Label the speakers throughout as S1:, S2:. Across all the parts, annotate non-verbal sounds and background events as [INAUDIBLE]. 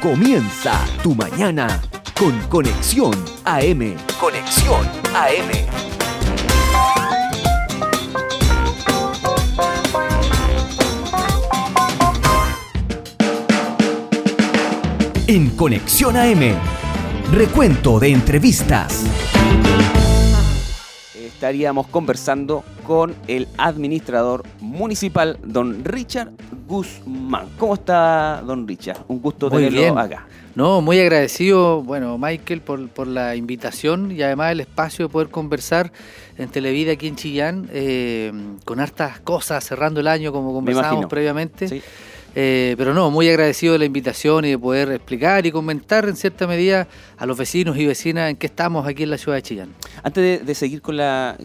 S1: Comienza tu mañana con Conexión AM. Conexión AM. En Conexión AM, recuento de entrevistas
S2: estaríamos conversando con el administrador municipal, don Richard Guzmán. ¿Cómo está, don Richard? Un gusto tenerlo acá.
S3: No, muy agradecido, bueno, Michael, por, la invitación y además el espacio de poder conversar en Televida aquí en Chillán, eh, con hartas cosas, cerrando el año como conversábamos previamente. Sí. Eh, pero no, muy agradecido de la invitación y de poder explicar y comentar en cierta medida a los vecinos y vecinas en qué estamos aquí en la ciudad de Chillán.
S2: Antes de, seguir con la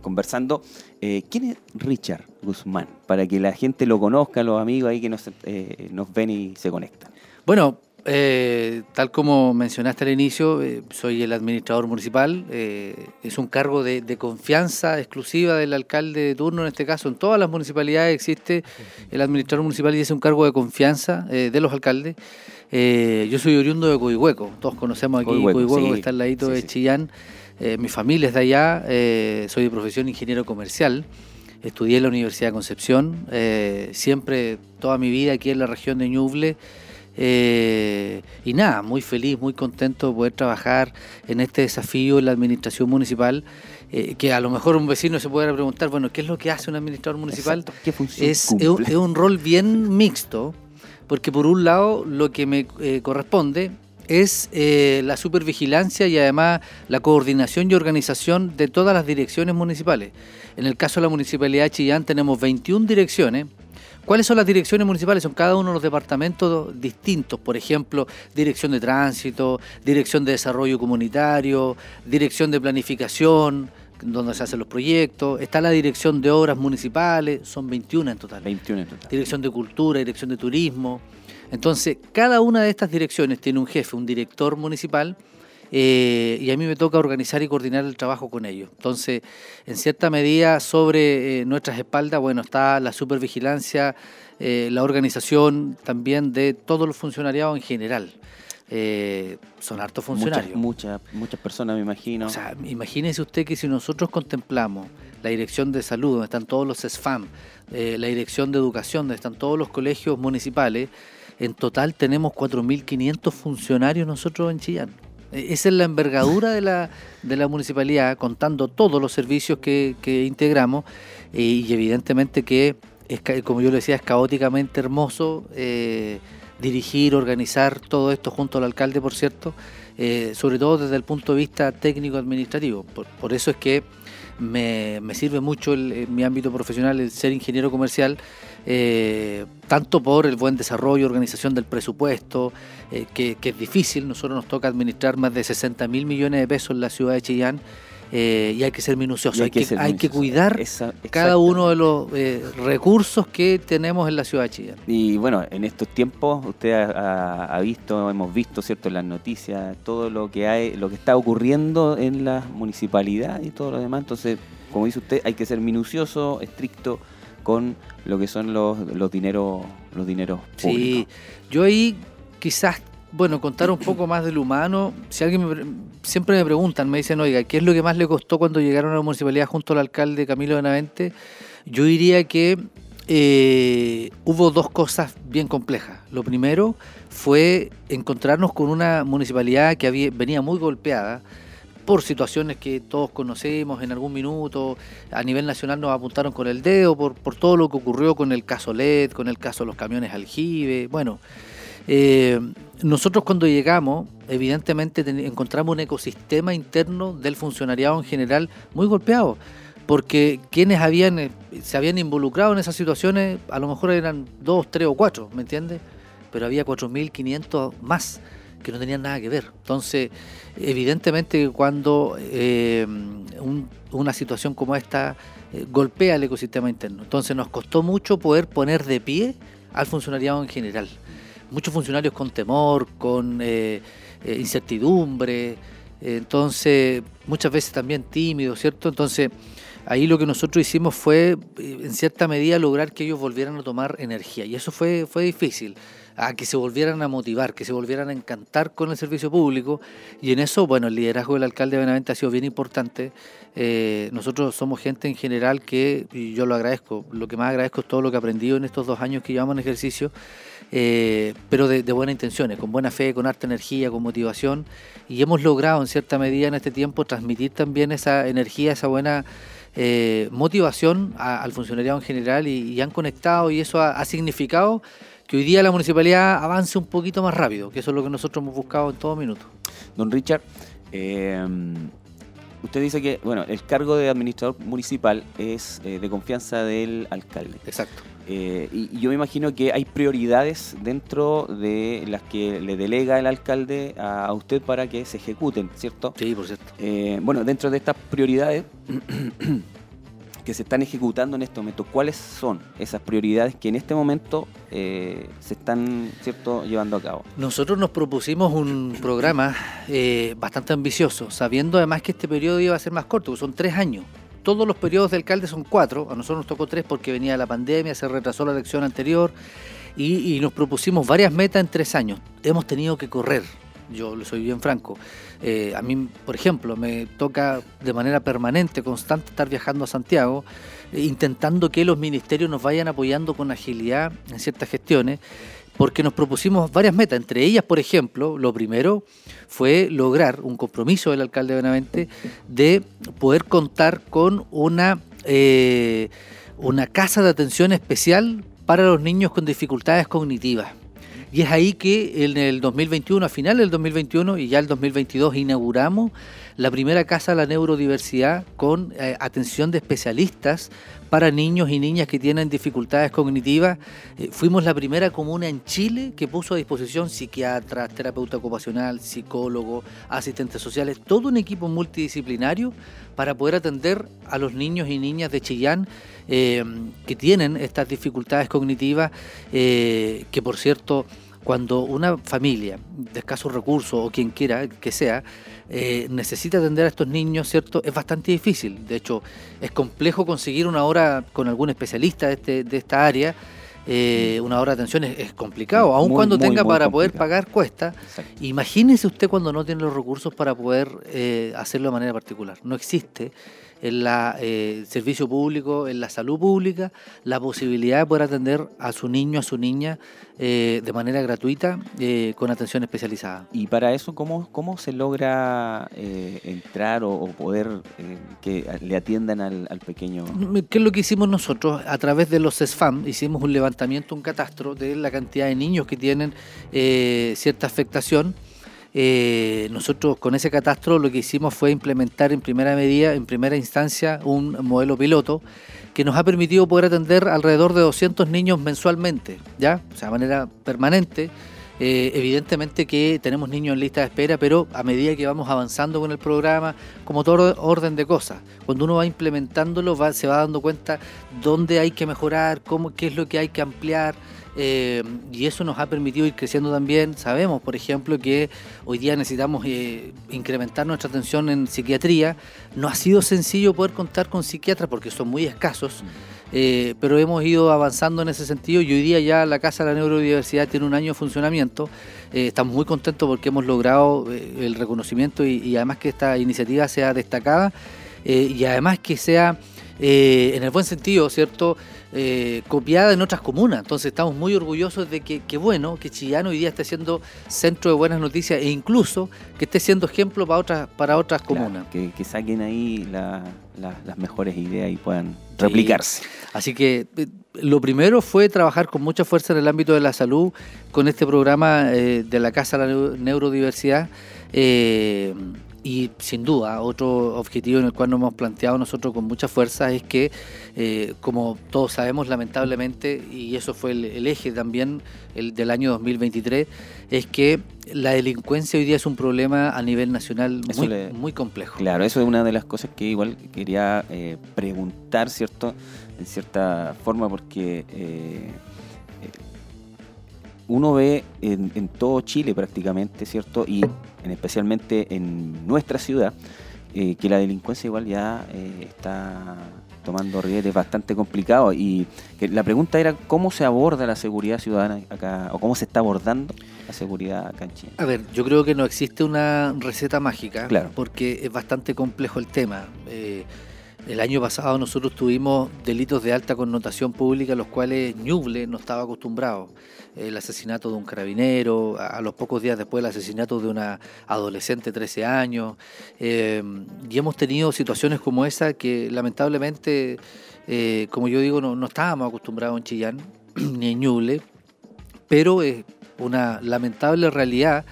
S2: conversando, eh, ¿quién es Richard Guzmán? Para que la gente lo conozca, los amigos ahí que nos, eh, nos ven y se conectan.
S3: Bueno, eh, tal como mencionaste al inicio, eh, soy el administrador municipal. Eh, es un cargo de, confianza exclusiva del alcalde de turno, en este caso. En todas las municipalidades existe el administrador municipal y es un cargo de confianza de los alcaldes. yo soy oriundo de Coihueco. Todos conocemos aquí Coihueco, que está al ladito de Chillán. Mi familia es de allá. soy de profesión ingeniero comercial. Estudié en la Universidad de Concepción. siempre, toda mi vida aquí en la región de Ñuble. Eh, y nada, muy feliz, muy contento de poder trabajar en este desafío en la administración municipal. Eh, que a lo mejor un vecino se puede preguntar, bueno, ¿qué es lo que hace un administrador municipal? ¿Qué función es, es, un rol bien mixto, porque por un lado lo que me eh, corresponde es la supervigilancia y además la coordinación y organización de todas las direcciones municipales. En el caso de la Municipalidad de Chillán tenemos 21 direcciones, ¿Cuáles son las direcciones municipales? Son cada uno de los departamentos distintos, por ejemplo, dirección de tránsito, dirección de desarrollo comunitario, dirección de planificación, donde se hacen los proyectos, está la dirección de obras municipales, son 21 en total.
S2: 21 en total.
S3: Dirección de cultura, dirección de turismo. Entonces, cada una de estas direcciones tiene un jefe, un director municipal, eh, y a mí me toca organizar y coordinar el trabajo con ellos. Entonces, en cierta medida, sobre eh, nuestras espaldas, bueno, está la supervigilancia, eh, la organización también de todos los funcionariados en general. son hartos funcionarios.
S2: Muchas, muchas, personas, me imagino.
S3: O sea, imagínese usted que si nosotros contemplamos la dirección de salud, donde están todos los SFAM, la dirección de educación, donde están todos los colegios municipales, en total tenemos 4.500 funcionarios nosotros en Chillán. Esa es la envergadura de la, de la municipalidad, contando todos los servicios que, integramos eh, y evidentemente que, es, como yo le decía, es caóticamente hermoso eh, dirigir, organizar todo esto junto al alcalde, por cierto, eh, sobre todo desde el punto de vista técnico-administrativo. Por, eso es que me, sirve mucho en mi ámbito profesional el ser ingeniero comercial eh, tanto por el buen desarrollo, organización del presupuesto, eh, que, es difícil, nosotros nos toca administrar más de 60 mil millones de pesos en la ciudad de Chillán. Eh, y hay que ser minucioso, hay, que, hay que cuidar cada uno de los recursos que tenemos en la ciudad de Chillán.
S2: Y bueno, en estos tiempos usted ha, visto, hemos visto, cierto, en las noticias, todo lo que hay, lo que está ocurriendo en la municipalidad y todo lo demás. Entonces, como dice usted, hay que ser minucioso, estricto, con lo que son los, los dineros los dineros públicos. Sí,
S3: yo ahí quizás, bueno, contar un poco más del humano. Si alguien me, siempre me preguntan, me dicen, oiga, ¿qué es lo que más le costó cuando llegaron a la municipalidad junto al alcalde Camilo Benavente? Yo diría que eh, hubo dos cosas bien complejas. Lo primero fue encontrarnos con una municipalidad que había, venía muy golpeada por situaciones que todos conocemos en algún minuto, a nivel nacional nos apuntaron con el dedo por, todo lo que ocurrió con el caso LED, con el caso de los camiones aljibe, bueno. Eh, nosotros cuando llegamos, evidentemente encontramos un ecosistema interno del funcionariado en general muy golpeado, porque quienes habían, eh, se habían involucrado en esas situaciones a lo mejor eran dos, tres o cuatro, ¿me entiendes? Pero había 4.500 más que no tenían nada que ver. Entonces, evidentemente cuando eh, una situación como esta eh, golpea el ecosistema interno, entonces nos costó mucho poder poner de pie al funcionariado en general. Muchos funcionarios con temor, con eh, incertidumbre, entonces muchas veces también tímidos, ¿cierto? Entonces ahí lo que nosotros hicimos fue, en cierta medida, lograr que ellos volvieran a tomar energía. Y eso fue, fue difícil a que se volvieran a motivar, que se volvieran a encantar con el servicio público. Y en eso, bueno, el liderazgo del alcalde de Benavente ha sido bien importante. Eh, nosotros somos gente en general que, y yo lo agradezco, lo que más agradezco es todo lo que he aprendido en estos dos años que llevamos en ejercicio, eh, pero de, buenas intenciones, con buena fe, con harta energía, con motivación. Y hemos logrado en cierta medida en este tiempo transmitir también esa energía, esa buena... Eh, motivación al funcionariado en general y, han conectado y eso ha significado que hoy día la municipalidad avance un poquito más rápido, que eso es lo que nosotros hemos buscado en todo minuto.
S2: Don Richard, eh, usted dice que bueno, el cargo de administrador municipal es eh, de confianza del alcalde.
S3: Exacto.
S2: Eh, y, yo me imagino que hay prioridades dentro de las que le delega el alcalde a, usted para que se ejecuten, ¿cierto?
S3: Sí, por cierto.
S2: bueno, dentro de estas prioridades [CLEARS THROAT] que se están ejecutando en este momento, ¿cuáles son esas prioridades que en este momento eh, se están cierto llevando a cabo?
S3: Nosotros nos propusimos un programa eh, bastante ambicioso, sabiendo además que este periodo iba a ser más corto, son tres años. Todos los periodos de alcalde son cuatro, a nosotros nos tocó tres porque venía la pandemia, se retrasó la elección anterior y, nos propusimos varias metas en tres años. Hemos tenido que correr, yo soy bien franco. Eh, a mí, por ejemplo, me toca de manera permanente, constante, estar viajando a Santiago, eh, intentando que los ministerios nos vayan apoyando con agilidad en ciertas gestiones, porque nos propusimos varias metas. Entre ellas, por ejemplo, lo primero fue lograr un compromiso del alcalde de Benavente de poder contar con una, eh, una casa de atención especial para los niños con dificultades cognitivas. Y es ahí que en el 2021, a final del 2021 y ya el 2022, inauguramos la primera casa de la neurodiversidad con eh, atención de especialistas para niños y niñas que tienen dificultades cognitivas. Eh, fuimos la primera comuna en Chile que puso a disposición psiquiatras, terapeuta ocupacional, psicólogo, asistentes sociales, todo un equipo multidisciplinario para poder atender a los niños y niñas de Chillán eh, que tienen estas dificultades cognitivas, que por cierto cuando una familia de escasos recursos o quien quiera que sea eh, necesita atender a estos niños, ¿cierto? Es bastante difícil. De hecho, es complejo conseguir una hora con algún especialista de, este, de esta área. Eh, una hora de atención es, complicado, aun cuando tenga para poder pagar cuesta. Imagínese usted cuando no tiene los recursos para poder eh, hacerlo de manera particular. No existe en la eh, servicio público, en la salud pública, la posibilidad de poder atender a su niño, a su niña eh, de manera gratuita eh, con atención especializada.
S2: Y para eso, ¿cómo, cómo se logra entrar o, poder que le atiendan al, al, pequeño?
S3: ¿Qué es lo que hicimos nosotros? A través de los CESFAM hicimos un levantamiento, un catastro de la cantidad de niños que tienen cierta afectación eh, nosotros con ese catastro lo que hicimos fue implementar en primera medida, en primera instancia, un modelo piloto que nos ha permitido poder atender alrededor de 200 niños mensualmente, ¿ya? O sea, de manera permanente. Eh, evidentemente que tenemos niños en lista de espera, pero a medida que vamos avanzando con el programa, como todo orden de cosas, cuando uno va implementándolo se va dando cuenta dónde hay que mejorar, cómo, qué es lo que hay que ampliar, eh, y eso nos ha permitido ir creciendo también. Sabemos, por ejemplo, que hoy día necesitamos eh, incrementar nuestra atención en psiquiatría. No ha sido sencillo poder contar con psiquiatras porque son muy escasos. Eh, pero hemos ido avanzando en ese sentido y hoy día ya la Casa de la Neurodiversidad tiene un año de funcionamiento. estamos muy contentos porque hemos logrado el reconocimiento y, y, además que esta iniciativa sea destacada y además que sea en el buen sentido, ¿cierto? Eh, copiada en otras comunas. Entonces estamos muy orgullosos de que, bueno, que Chillán hoy día esté siendo centro de buenas noticias e incluso que esté siendo ejemplo para otras, para otras comunas.
S2: Que, saquen ahí las mejores ideas y puedan replicarse.
S3: Así que eh, lo primero fue trabajar con mucha fuerza en el ámbito de la salud con este programa eh, de la Casa de la Neurodiversidad. Y sin duda, otro objetivo en el cual nos hemos planteado nosotros con mucha fuerza es que, eh, como todos sabemos, lamentablemente, y eso fue el, eje también el del año 2023, es que la delincuencia hoy día es un problema a nivel nacional muy, complejo.
S2: Claro, eso es una de las cosas que igual quería eh, preguntar, ¿cierto? En cierta forma, porque... Eh, uno ve en, todo Chile prácticamente, ¿cierto? Y en, especialmente en nuestra ciudad, eh, que la delincuencia igual ya eh, está tomando ribetes bastante complicado y que la pregunta era cómo se aborda la seguridad ciudadana acá o cómo se está abordando la seguridad acá en Chile.
S3: A ver, yo creo que no existe una receta mágica
S2: Claro.
S3: porque es bastante complejo el tema. Eh, el año pasado nosotros tuvimos delitos de alta connotación pública, los cuales Ñuble no estaba acostumbrado. El asesinato de un carabinero, a, a los pocos días después el asesinato de una adolescente de 13 años. eh, y hemos tenido situaciones como esa que lamentablemente, eh, como yo digo, no, no estábamos acostumbrados en Chillán [CLEARS THROAT] ni en Ñuble, pero es una lamentable realidad.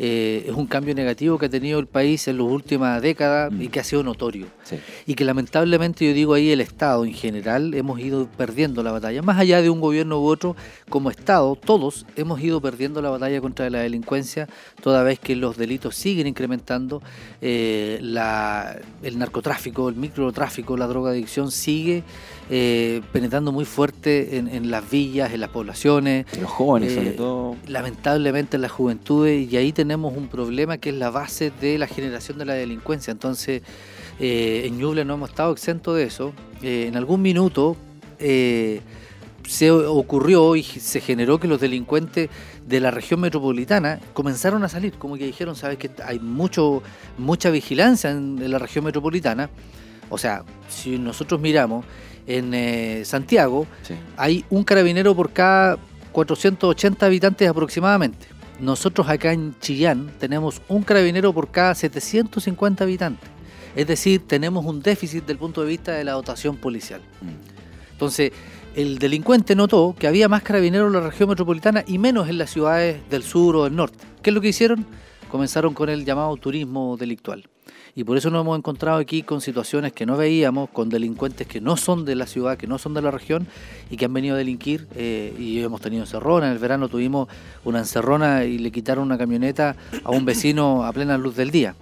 S3: Eh, es un cambio negativo que ha tenido el país en las últimas décadas y
S2: Mm.
S3: que ha sido notorio
S2: Sí.
S3: y que lamentablemente yo digo ahí el Estado en general hemos ido perdiendo la batalla. Más allá de un gobierno u otro, como Estado, todos hemos ido perdiendo la batalla contra la delincuencia, toda vez que los delitos siguen incrementando, eh, la- el narcotráfico, el microtráfico, la drogadicción sigue eh, penetrando muy fuerte en, en las villas, en las poblaciones
S2: Los jóvenes, sobre todo.
S3: lamentablemente en las juventudes y ahí tenemos un problema que es la base de la generación de la delincuencia. Entonces, eh, en Ñuble no hemos estado exentos de eso. Eh, en algún minuto eh, se ocurrió y se generó que los delincuentes de la región metropolitana comenzaron a salir, como que dijeron, sabes que hay mucho mucha vigilancia en, en la región metropolitana. O sea, si nosotros miramos en eh, Santiago,
S2: Sí.
S3: hay un carabinero por cada 480 habitantes aproximadamente. Nosotros acá en Chillán tenemos un carabinero por cada 750 habitantes. Es decir, tenemos un déficit del punto de vista de la dotación policial.
S2: Mm.
S3: Entonces, el delincuente notó que había más carabineros en la región metropolitana y menos en las ciudades del sur o del norte. ¿Qué es lo que hicieron? Comenzaron con el llamado turismo delictual. Y por eso nos hemos encontrado aquí con situaciones que no veíamos, con delincuentes que no son de la ciudad, que no son de la región y que han venido a delinquir. eh, y hemos tenido encerrona. En el verano tuvimos una encerrona y le quitaron una camioneta a un vecino a plena luz del día.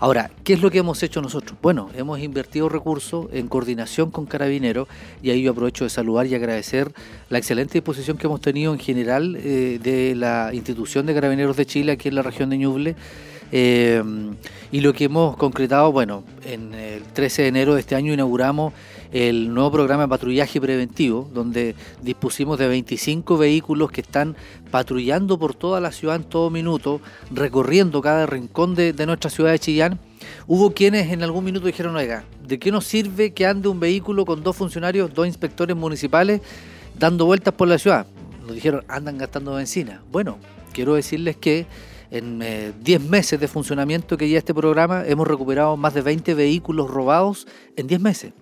S3: Ahora, ¿qué es lo que hemos hecho nosotros? Bueno, hemos invertido recursos en coordinación con Carabineros y ahí yo aprovecho de saludar y agradecer la excelente disposición que hemos tenido en general eh, de la institución de Carabineros de Chile aquí en la región de Ñuble. Eh, y lo que hemos concretado, bueno, en el 13 de enero de este año inauguramos el nuevo programa de patrullaje preventivo, donde dispusimos de 25 vehículos que están patrullando por toda la ciudad en todo minuto, recorriendo cada rincón de, de nuestra ciudad de Chillán. Hubo quienes en algún minuto dijeron, oiga, ¿de qué nos sirve que ande un vehículo con dos funcionarios, dos inspectores municipales, dando vueltas por la ciudad? Nos dijeron, andan gastando benzina. Bueno, quiero decirles que en eh, 10 meses de funcionamiento que ya este programa hemos recuperado más de 20 vehículos robados en 10 meses.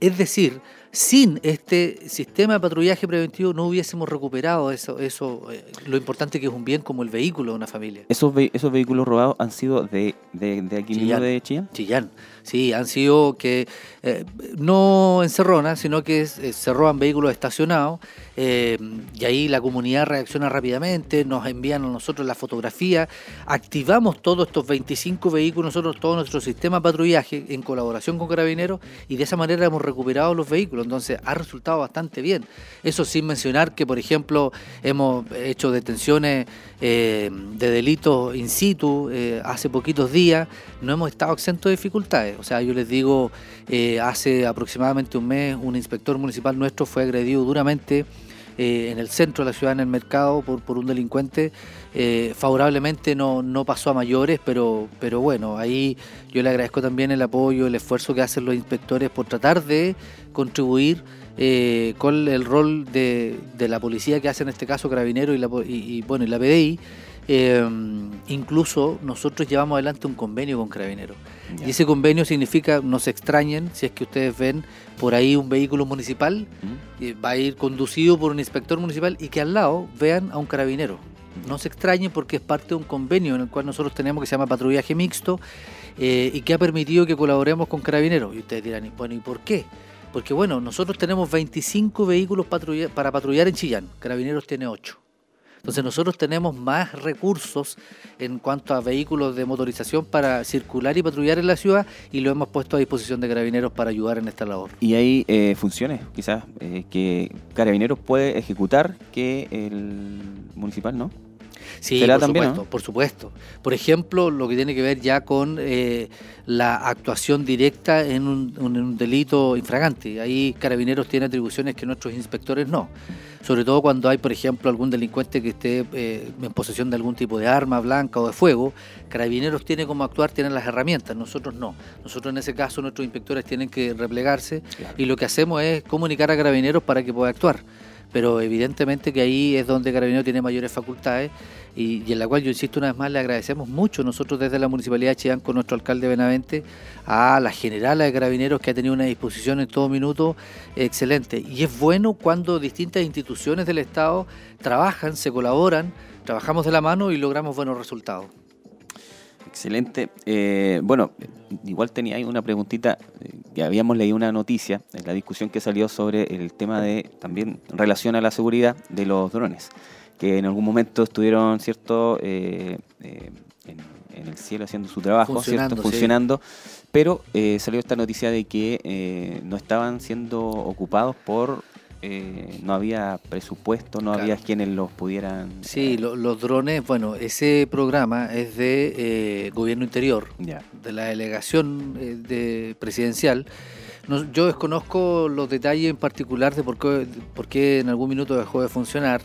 S3: Es decir, sin este sistema de patrullaje preventivo no hubiésemos recuperado eso, eso eh, lo importante que es un bien como el vehículo de una familia.
S2: ¿Esos, ve- ¿Esos vehículos robados han sido de, de, de aquí mismo
S3: Chillán.
S2: de Chillán?
S3: Chillán, sí, han sido que eh, no en Cerrona, sino que eh, se roban vehículos estacionados eh, y ahí la comunidad reacciona rápidamente, nos envían a nosotros la fotografía, activamos todos estos 25 vehículos, nosotros todo nuestro sistema de patrullaje en colaboración con Carabineros y de esa manera hemos recuperado los vehículos, entonces ha resultado bastante bien. Eso sin mencionar que, por ejemplo, hemos hecho detenciones eh, de delitos in situ eh, hace poquitos días, no hemos estado exentos de dificultades. O sea, yo les digo, eh, hace aproximadamente un mes un inspector municipal nuestro fue agredido duramente eh, en el centro de la ciudad, en el mercado, por, por un delincuente. Eh, favorablemente no, no pasó a mayores, pero, pero bueno, ahí yo le agradezco también el apoyo, el esfuerzo que hacen los inspectores por tratar de contribuir eh, con el rol de, de la policía que hace en este caso Carabinero y, la, y, y, bueno, y la PDI. Eh, incluso nosotros llevamos adelante un convenio con Carabineros. Y ese convenio significa, no se extrañen, si es que ustedes ven por ahí un vehículo municipal,
S2: ¿Mm?
S3: eh, va a ir conducido por un inspector municipal y que al lado vean a un carabinero. No se extrañen porque es parte de un convenio en el cual nosotros tenemos que se llama patrullaje mixto eh, y que ha permitido que colaboremos con carabineros. Y ustedes dirán, "Y bueno, ¿y por qué? Porque bueno, nosotros tenemos 25 vehículos patrulla- para patrullar en Chillán, Carabineros tiene 8. Entonces nosotros tenemos más recursos en cuanto a vehículos de motorización para circular y patrullar en la ciudad y lo hemos puesto a disposición de carabineros para ayudar en esta labor.
S2: Y hay eh, funciones, quizás, eh, que Carabineros puede ejecutar que el municipal no.
S3: Sí, por supuesto, por supuesto. Por ejemplo, lo que tiene que ver ya con eh, la actuación directa en un, delito infragante. Ahí Carabineros tiene atribuciones que nuestros inspectores no. Sobre todo cuando hay, por ejemplo, algún delincuente que esté eh, en posesión de algún tipo de arma blanca o de fuego. Carabineros tiene como actuar, tienen las herramientas, nosotros no. Nosotros en ese caso, nuestros inspectores tienen que replegarse y lo que hacemos es comunicar a Carabineros para que pueda actuar pero evidentemente que ahí es donde Carabineros tiene mayores facultades y, en la cual yo insisto una vez más le agradecemos mucho nosotros desde la Municipalidad de Chillán con nuestro alcalde Benavente a la generala de Carabineros que ha tenido una disposición en todo minuto excelente y es bueno cuando distintas instituciones del Estado trabajan, se colaboran, trabajamos de la mano y logramos buenos resultados.
S2: Excelente. Eh, bueno, igual tenía ahí una preguntita, eh, que habíamos leído una noticia en la discusión que salió sobre el tema de, también relación a la seguridad de los drones, que en algún momento estuvieron, ¿cierto?, eh, en, el cielo haciendo su trabajo, funcionando, ¿cierto? funcionando pero salió esta noticia de que no estaban siendo ocupados por eh, no había presupuesto, no había quienes los pudieran...
S3: Sí, los drones, bueno, ese programa es de eh, Gobierno Interior, de la delegación eh, de presidencial. yo desconozco los detalles en particular de por qué, por qué en algún minuto dejó de funcionar.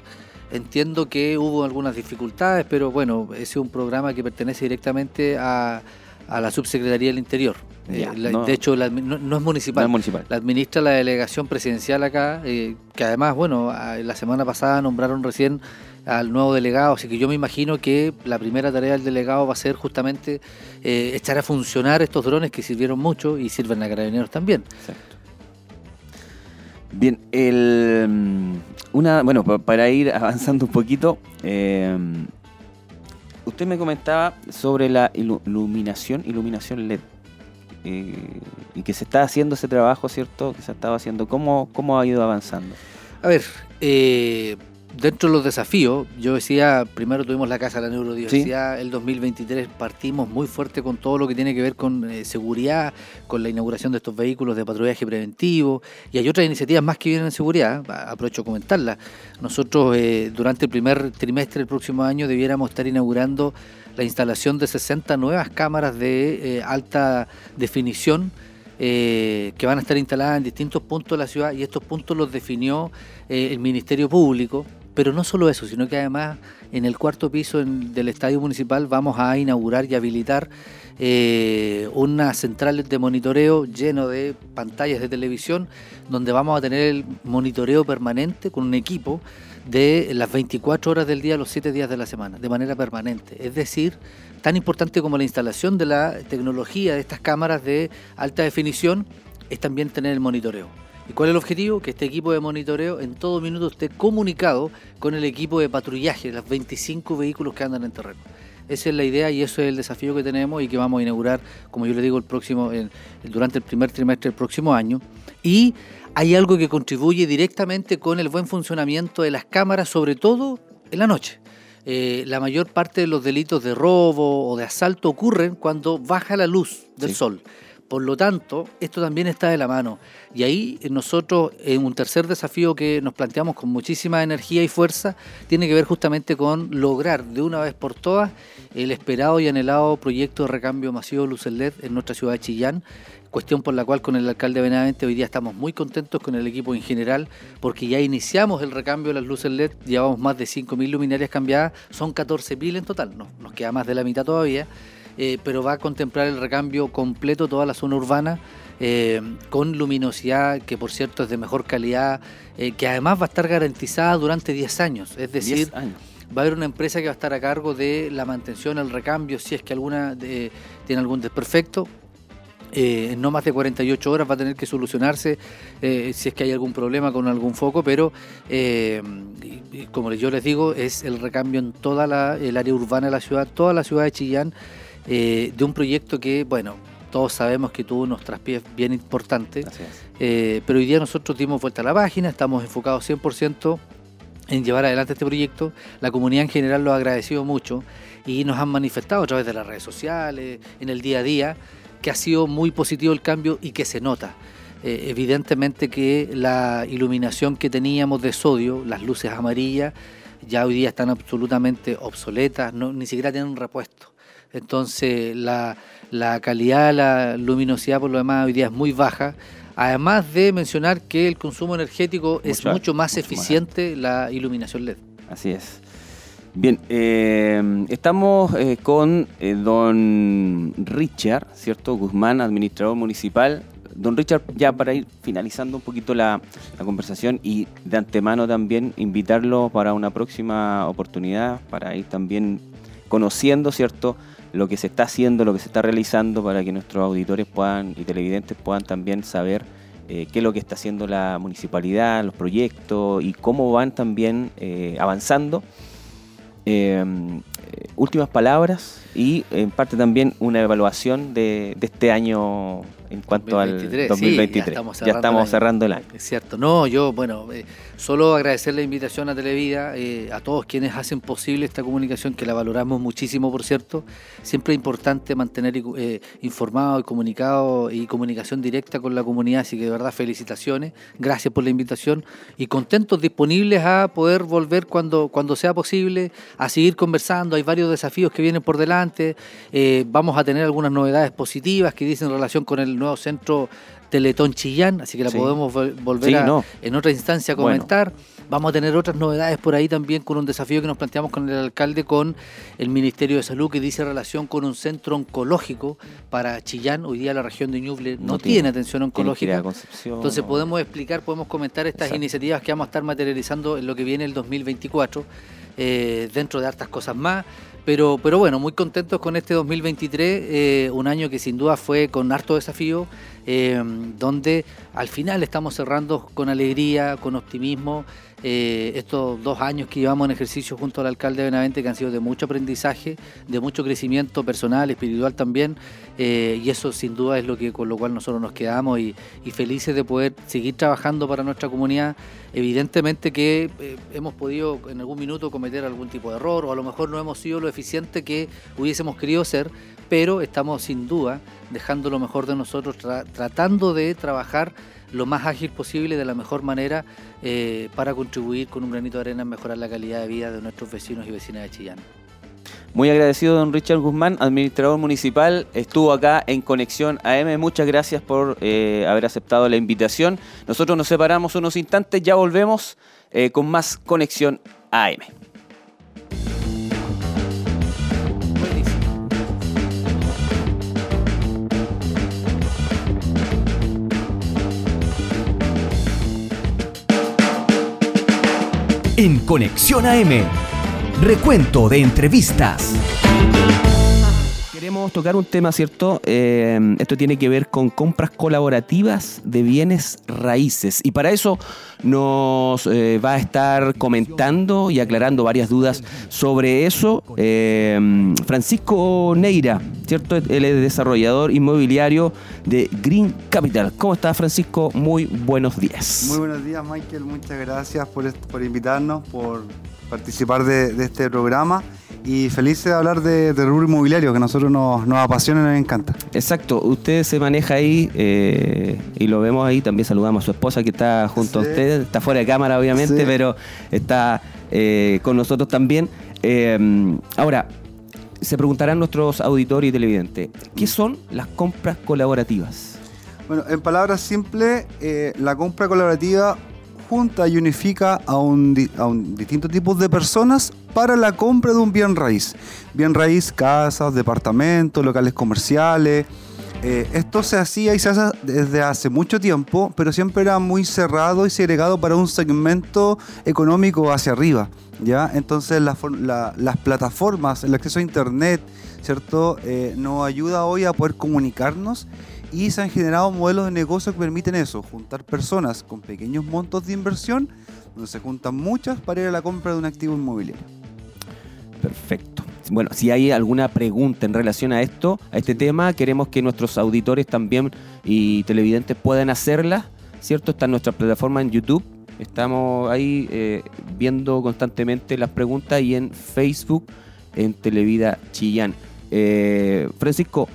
S3: Entiendo que hubo algunas dificultades, pero bueno, ese es un programa que pertenece directamente a a la Subsecretaría del Interior. Eh, de hecho, no, es municipal, La administra la delegación presidencial acá, eh, que además, bueno, la semana pasada nombraron recién al nuevo delegado, así que yo me imagino que la primera tarea del delegado va a ser justamente eh, echar a funcionar estos drones que sirvieron mucho y sirven a carabineros también. Exacto.
S2: Bien, el, mm, una, bueno, para ir avanzando un poquito, usted me comentaba sobre la iluminación, iluminación LED. Eh, y que se está haciendo ese trabajo, ¿cierto? Que se estaba haciendo. ¿Cómo, cómo ha ido avanzando?
S3: A ver, eh, dentro de los desafíos, yo decía, primero tuvimos la Casa de la Neurodiversidad, el 2023 partimos muy fuerte con todo lo que tiene que ver con eh, seguridad, con la inauguración de estos vehículos de patrullaje preventivo, y hay otras iniciativas más que vienen en seguridad, aprovecho a comentarlas. Nosotros eh, durante el primer trimestre del próximo año debiéramos estar inaugurando la instalación de 60 nuevas cámaras de eh, alta definición, que van a estar instaladas en distintos puntos de la ciudad y estos puntos los definió el Ministerio Público pero no solo eso, sino que además en el cuarto piso del estadio municipal vamos a inaugurar y habilitar eh, una central de monitoreo lleno de pantallas de televisión donde vamos a tener el monitoreo permanente con un equipo de las 24 horas del día, los 7 días de la semana, de manera permanente. Es decir, tan importante como la instalación de la tecnología de estas cámaras de alta definición es también tener el monitoreo. ¿Y cuál es el objetivo? Que este equipo de monitoreo en todo minuto esté comunicado con el equipo de patrullaje, los 25 vehículos que andan en terreno. Esa es la idea y eso es el desafío que tenemos y que vamos a inaugurar, como yo le digo, el próximo, durante el primer trimestre del próximo año. Y hay algo que contribuye directamente con el buen funcionamiento de las cámaras, sobre todo en la noche. Eh, la mayor parte de los delitos de robo o de asalto ocurren cuando baja la luz del sol. Por lo tanto, esto también está de la mano. Y ahí nosotros, en un tercer desafío que nos planteamos con muchísima energía y fuerza, tiene que ver justamente con lograr de una vez por todas el esperado y anhelado proyecto de recambio masivo de luces LED en nuestra ciudad de Chillán, cuestión por la cual con el alcalde Benavente hoy día estamos muy contentos con el equipo en general, porque ya iniciamos el recambio de las luces LED, llevamos más de 5.000 luminarias cambiadas, son 14.000 en total, no, nos queda más de la mitad todavía. Eh, pero va a contemplar el recambio completo, toda la zona urbana, eh, con luminosidad que por cierto es de mejor calidad, eh, que además va a estar garantizada durante 10 años, es decir... Va a haber una empresa que va a estar a cargo de la mantención, el recambio, si es que alguna tiene algún desperfecto, en no más de 48 horas va a tener que solucionarse si es que hay algún problema con algún foco, pero como yo les digo, es el recambio en toda la, el área urbana de la ciudad, toda la ciudad de Chillán eh, de un proyecto que, bueno, todos sabemos que tuvo unos traspiés bien importantes, eh, pero hoy día nosotros dimos vuelta a la página, estamos enfocados 100% en llevar adelante este proyecto. La comunidad en general lo ha agradecido mucho y nos han manifestado a través de las redes sociales, en el día a día, que ha sido muy positivo el cambio y que se nota. Eh, evidentemente que la iluminación que teníamos de sodio, las luces amarillas, ya hoy día están absolutamente obsoletas, no, ni siquiera tienen un repuesto. Entonces la, la calidad, la luminosidad por lo demás hoy día es muy baja. Además de mencionar que el consumo energético es
S2: Mucho-
S3: mucho más
S2: mucho más
S3: eficiente la iluminación LED.
S2: Así es. Bien, eh, estamos eh, con eh, don Richard, ¿cierto? Guzmán, administrador municipal. Don Richard, ya para ir finalizando un poquito la, la conversación y de antemano también invitarlo para una próxima oportunidad, para ir también conociendo, ¿cierto? Lo que se está haciendo, lo que se está realizando para que nuestros auditores puedan y televidentes puedan también saber eh, qué es lo que está haciendo la municipalidad, los proyectos y cómo van también eh, avanzando. Eh, últimas palabras y en parte también una evaluación de este año en cuanto
S3: 2023,
S2: al
S3: sí,
S2: 2023.
S3: ya estamos
S2: Ya
S3: cerrando
S2: estamos
S3: el año.
S2: cerrando el año.
S3: Es cierto. No, yo, bueno, eh, solo agradecer la invitación a Televida, eh, a todos quienes hacen posible esta comunicación, que la valoramos muchísimo, por cierto. Siempre es importante mantener eh, informado y comunicado y comunicación directa con la comunidad, así que de verdad felicitaciones, gracias por la invitación y contentos, disponibles a poder volver cuando, cuando sea posible, a seguir conversando. Hay varios desafíos que vienen por delante. Eh, vamos a tener algunas novedades positivas que dicen en relación con el nuevo centro Teletón Chillán, así que la
S2: Sí.
S3: podemos vol- volver
S2: Sí,
S3: a,
S2: no.
S3: en otra instancia a
S2: Bueno.
S3: comentar. Vamos a tener otras novedades por ahí también con un desafío que nos planteamos con el alcalde, con el Ministerio de Salud, que dice relación con un centro oncológico para Chillán. Hoy día la región de Ñuble no,
S2: No
S3: tiene,
S2: tiene.
S3: atención
S2: Tiene
S3: oncológica.
S2: Concepción,
S3: Entonces podemos explicar, podemos comentar estas
S2: Exacto.
S3: iniciativas que vamos a estar materializando en lo que viene el 2024, eh, dentro de hartas cosas más. Pero, pero bueno, muy contentos con este 2023, eh, un año que sin duda fue con harto desafío, eh, donde al final estamos cerrando con alegría, con optimismo, eh, estos dos años que llevamos en ejercicio junto al alcalde de Benavente, que han sido de mucho aprendizaje, de mucho crecimiento personal, espiritual también, y eso sin duda es lo que con lo cual nosotros nos quedamos y, felices de poder seguir trabajando para nuestra comunidad. Evidentemente que hemos podido en algún minuto cometer algún tipo de error o a lo mejor no hemos sido lo eficiente que hubiésemos querido ser, pero estamos sin duda dejando lo mejor de nosotros, tra- tratando de trabajar lo más ágil posible, de la mejor manera, eh, para contribuir con un granito de arena en mejorar la calidad de vida de nuestros vecinos y vecinas de Chillán.
S2: Muy agradecido, don Richard Guzmán, administrador municipal. Estuvo acá en Conexión AM. Muchas gracias por eh, haber aceptado la invitación. Nosotros nos separamos unos instantes, ya volvemos eh, con más Conexión AM.
S1: En Conexión AM, recuento de entrevistas.
S2: Queremos tocar un tema, ¿cierto? Eh, esto tiene que ver con compras colaborativas de bienes raíces. Y para eso nos eh, va a estar comentando y aclarando varias dudas sobre eso eh, Francisco Neira, ¿cierto? Él es desarrollador inmobiliario de Green Capital. ¿Cómo está, Francisco? Muy buenos días.
S4: Muy buenos días, Michael. Muchas gracias por, por invitarnos, por participar de este programa y feliz de hablar de, de rubro inmobiliario, que a nosotros nos, nos apasiona y nos encanta.
S2: Exacto, usted se maneja ahí eh, y lo vemos ahí. También saludamos a su esposa que está junto a usted. Está fuera de cámara, obviamente,
S4: Sí.
S2: pero está eh, con nosotros también. Eh, ahora, se preguntarán nuestros auditores y televidentes: ¿qué son las compras colaborativas?
S4: Bueno, en palabras simples, la compra colaborativa junta y unifica a un, a un distintos tipos de personas para la compra de un bien raíz. Bien raíz, casas, departamentos, locales comerciales. Eh, esto se hacía y se hace desde hace mucho tiempo, pero siempre era muy cerrado y segregado para un segmento económico hacia arriba. ¿ya? Entonces las plataformas, el acceso a Internet, ¿cierto? Eh, nos ayuda hoy a poder comunicarnos y se han generado modelos de negocio que permiten eso, juntar personas con pequeños montos de inversión, donde se juntan muchas para ir a la compra de un activo inmobiliario.
S2: Perfecto. Bueno, si hay alguna pregunta en relación a esto, a este tema, queremos que nuestros auditores también y televidentes puedan hacerla, ¿cierto? Está en nuestra plataforma en YouTube. Estamos ahí eh, viendo constantemente las preguntas y en Facebook, en Televida Chillán. Eh, Francisco,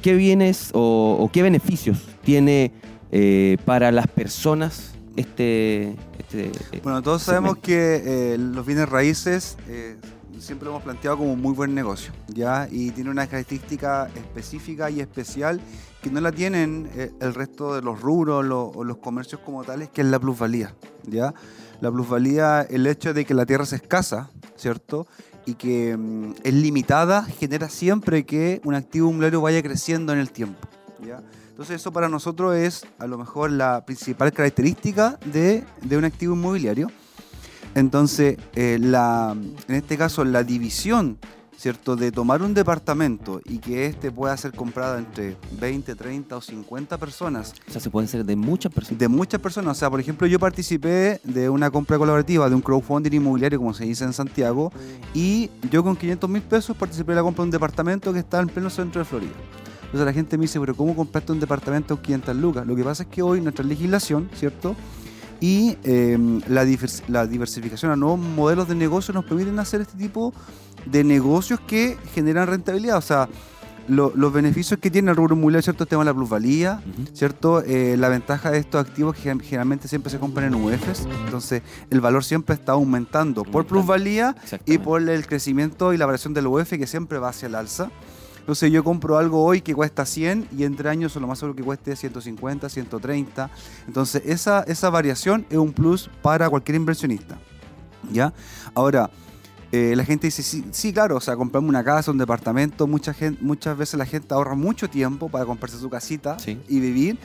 S2: ¿qué bienes o, o qué beneficios tiene eh, para las personas este, este eh,
S4: Bueno, todos sabemos que eh, los bienes raíces eh, siempre lo hemos planteado como un muy buen negocio, ¿ya? Y tiene una característica específica y especial que no la tienen eh, el resto de los rubros lo- o los comercios como tales, que es la plusvalía, ¿ya? La plusvalía, el hecho de que la tierra es escasa, ¿cierto? Y que mm, es limitada, genera siempre que un activo inmobiliario vaya creciendo en el tiempo. Entonces eso para nosotros es a lo mejor la principal característica de, de un activo inmobiliario. Entonces, eh, la, en este caso, la división, ¿cierto? De tomar un departamento y que este pueda ser comprado entre 20, 30 o 50 personas,
S2: O sea, se pueden ser de muchas personas.
S4: de muchas personas. O sea, por ejemplo, yo participé de una compra colaborativa, de un crowdfunding inmobiliario, como se dice en Santiago, y yo con 500 mil pesos participé de la compra de un departamento que está en pleno centro de Florida. Entonces la gente me dice, pero ¿cómo compraste un departamento con 500 lucas? Lo que pasa es que hoy nuestra legislación, ¿cierto? Y eh, la, divers- la diversificación a nuevos modelos de negocio nos permiten hacer este tipo de negocios que generan rentabilidad. O sea, lo- los beneficios que tiene el rubro inmobiliario, ¿cierto? Tenemos la plusvalía. ¿cierto? Eh, la ventaja de estos activos que gen- generalmente siempre se compran en UEFs, entonces el valor siempre está aumentando por plusvalía y por el crecimiento y la variación del UEF que siempre va hacia el alza. Entonces yo compro algo hoy que cuesta 100 y entre años lo más seguro que cueste 150, 130. Entonces esa, esa variación es un plus para cualquier inversionista. ¿Ya? Ahora, eh, la gente dice, sí, sí, claro, o sea, compramos una casa, un departamento, mucha gente, muchas veces la gente ahorra mucho tiempo para comprarse su casita
S2: Sí.
S4: y vivir.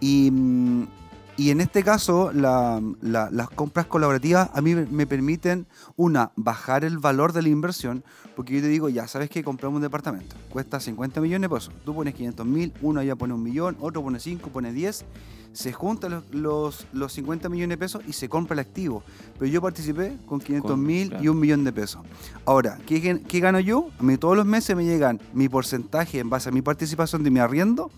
S4: Y, mm, y en este caso, la- la- las compras colaborativas a mí me- me permiten, una, bajar el valor de la inversión, porque yo te digo, ya sabes que compramos un departamento, cuesta 50 millones de pesos, tú pones 500 mil, uno ya pone un millón, otro pone 5, pone 10, se juntan los, los, los 50 millones de pesos y se compra el activo. Pero yo participé con 500
S2: Con-
S4: mil y un millón de pesos. Ahora, ¿qué, qué gano yo? A mí todos los meses me llegan mi porcentaje en base a mi participación de mi arriendo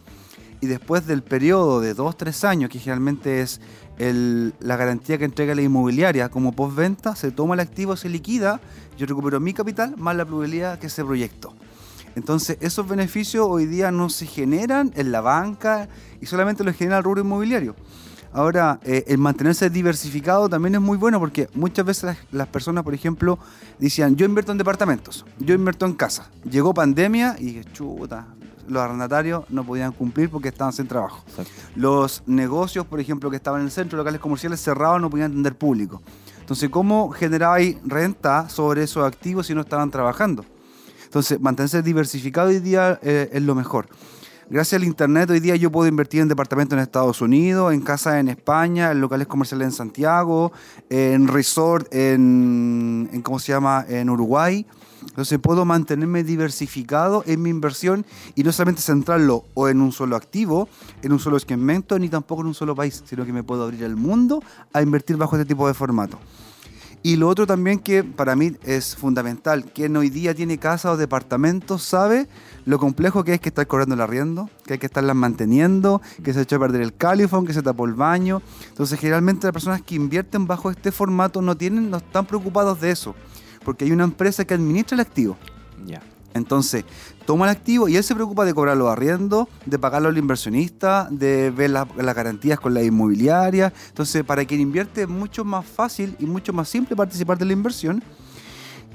S4: y después del periodo de 2, 3 años, que generalmente es el- la garantía que entrega la inmobiliaria como postventa, se toma el activo, se liquida, yo recupero mi capital más la probabilidad que se proyectó. Entonces, esos beneficios hoy día no se generan en la banca y solamente los genera el rubro inmobiliario. Ahora, eh, el mantenerse diversificado también es muy bueno porque muchas veces las, las personas, por ejemplo, decían, yo invierto en departamentos, yo invierto en casa. Llegó pandemia y dije, chuta, los arrendatarios no podían cumplir porque estaban sin trabajo.
S2: Exacto.
S4: Los negocios, por ejemplo, que estaban en el centro, locales comerciales cerrados, no podían atender público. Entonces, ¿cómo generabais renta sobre esos activos si no estaban trabajando? Entonces, mantenerse diversificado hoy día eh, es lo mejor. Gracias al Internet, hoy día yo puedo invertir en departamentos en Estados Unidos, en casas en España, en locales comerciales en Santiago, en resort en, en ¿cómo se llama?, en Uruguay. Entonces puedo mantenerme diversificado en mi inversión y no solamente centrarlo o en un solo activo, en un solo segmento, ni tampoco en un solo país, sino que me puedo abrir el mundo a invertir bajo este tipo de formato. Y lo otro también que para mí es fundamental, quien hoy día tiene casa o departamento sabe lo complejo que es que estar cobrando el arriendo, que hay que estarlas manteniendo, que se echó a perder el califón, que se tapó el baño. Entonces generalmente las personas que invierten bajo este formato no tienen, no están preocupados de eso, porque hay una empresa que administra el activo.
S2: Ya.
S4: Entonces, toma el activo y él se preocupa de cobrar los arriendos, de pagarlo al inversionista, de ver la- las garantías con la inmobiliaria. Entonces, para quien invierte es mucho más fácil y mucho más simple participar de la inversión.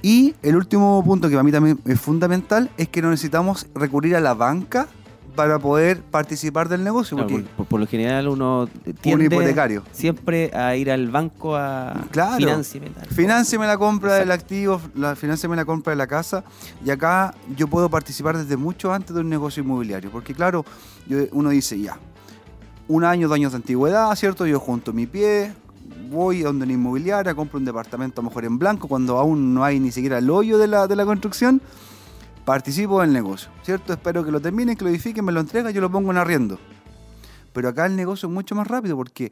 S4: Y el último punto que para mí también es fundamental es que no necesitamos recurrir a la banca para poder participar del negocio. Porque
S2: por, por- por lo general uno tiende
S4: hipotecario.
S2: siempre a ir al banco a
S4: Claro.
S2: financiame tal cosa.
S4: Financiame la compra del activo, la, financiame la compra de la casa. Y acá yo puedo participar desde mucho antes de un negocio inmobiliario. Porque claro, yo- uno dice ya, un año, dos años de antigüedad, ¿cierto? Yo junto mi pie, voy a donde una inmobiliaria, compro un departamento a lo mejor en blanco, cuando aún no hay ni siquiera el hoyo de la, de la construcción. Participo del negocio, ¿cierto? Espero que lo terminen, que lo edifiquen, me lo entregan, yo lo pongo en arriendo. Pero acá el negocio es mucho más rápido porque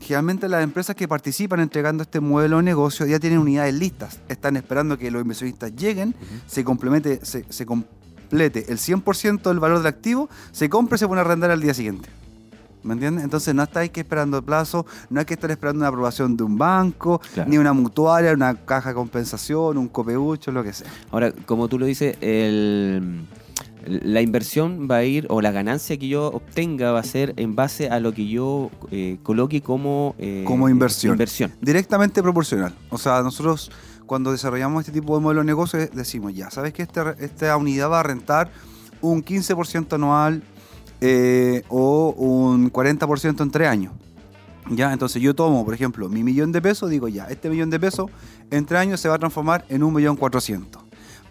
S4: generalmente las empresas que participan entregando este modelo de negocio ya tienen unidades listas. Están esperando que los inversionistas lleguen, se, complemente, se, se complete el 100% del valor del activo, se compra y se pone a arrendar al día siguiente. ¿Me entiendes? Entonces no estáis que esperando plazo, no hay que estar esperando una aprobación de un banco,
S2: Claro.
S4: ni una mutuaria, una caja de compensación, un copeucho, lo que sea.
S2: Ahora, como tú lo dices, el, La inversión va a ir, o la ganancia que yo obtenga va a ser en base a lo que yo eh, coloque como, eh,
S4: Como inversión.
S2: inversión.
S4: directamente proporcional. O sea, nosotros cuando desarrollamos este tipo de modelo de negocio decimos, ya, ¿sabes que esta, esta unidad va a rentar un 15% anual eh, o un 40% en tres años? Ya, entonces yo tomo, por ejemplo, mi millón de pesos, digo ya, este millón de pesos en tres años se va a transformar en un millón cuatrocientos.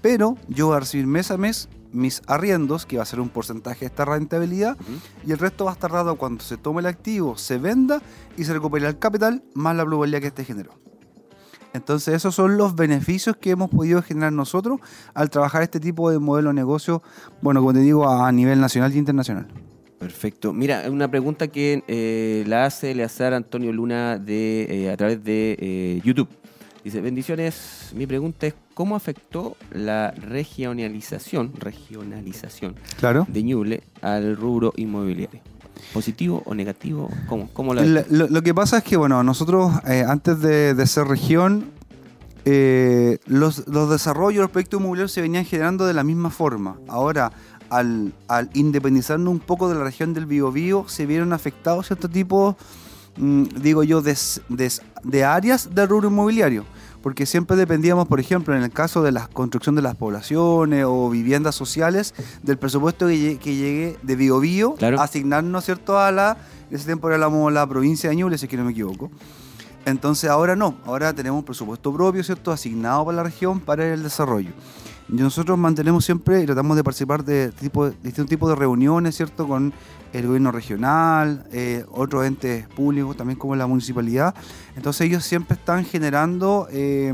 S4: Pero yo voy a recibir mes a mes mis arriendos, que va a ser un porcentaje de esta rentabilidad, y el resto va a estar dado cuando se tome el activo, se venda y se recupere el capital más la pluralidad que este generó. Entonces esos son los beneficios que hemos podido generar nosotros al trabajar este tipo de modelo de negocio, bueno, como te digo, a nivel nacional y internacional.
S2: Perfecto. Mira, una pregunta que eh, la hace Eleazar Antonio Luna de, eh, a través de eh, YouTube. Dice, bendiciones. Mi pregunta es, ¿cómo afectó la regionalización, regionalización
S4: Claro.
S2: de Ñuble al rubro inmobiliario? ¿Positivo o negativo? ¿Cómo, cómo la
S4: Lo, lo- lo que pasa es que, bueno, nosotros eh, antes de, de ser región, eh, los, los desarrollos, los proyectos inmobiliarios se venían generando de la misma forma. Ahora, al, al independizarnos un poco de la región del Biobío, se vieron afectados ciertos tipos, mm, digo yo, de áreas del rubro inmobiliario. Porque siempre dependíamos, por ejemplo, en el caso de la construcción de las poblaciones o viviendas sociales, del presupuesto que, lle- que llegue de Biobío,
S2: Claro.
S4: asignarnos, ¿cierto?, a la, en ese tiempo éramos la provincia de Ñuble, si es que no me equivoco. Entonces ahora no, ahora tenemos un presupuesto propio, ¿cierto?, asignado para la región para el desarrollo. Y nosotros mantenemos siempre y tratamos de participar de, tipo, de distintos tipos de reuniones, ¿cierto?, con el gobierno regional, eh, otros entes públicos, también como la municipalidad. Entonces ellos siempre están generando eh,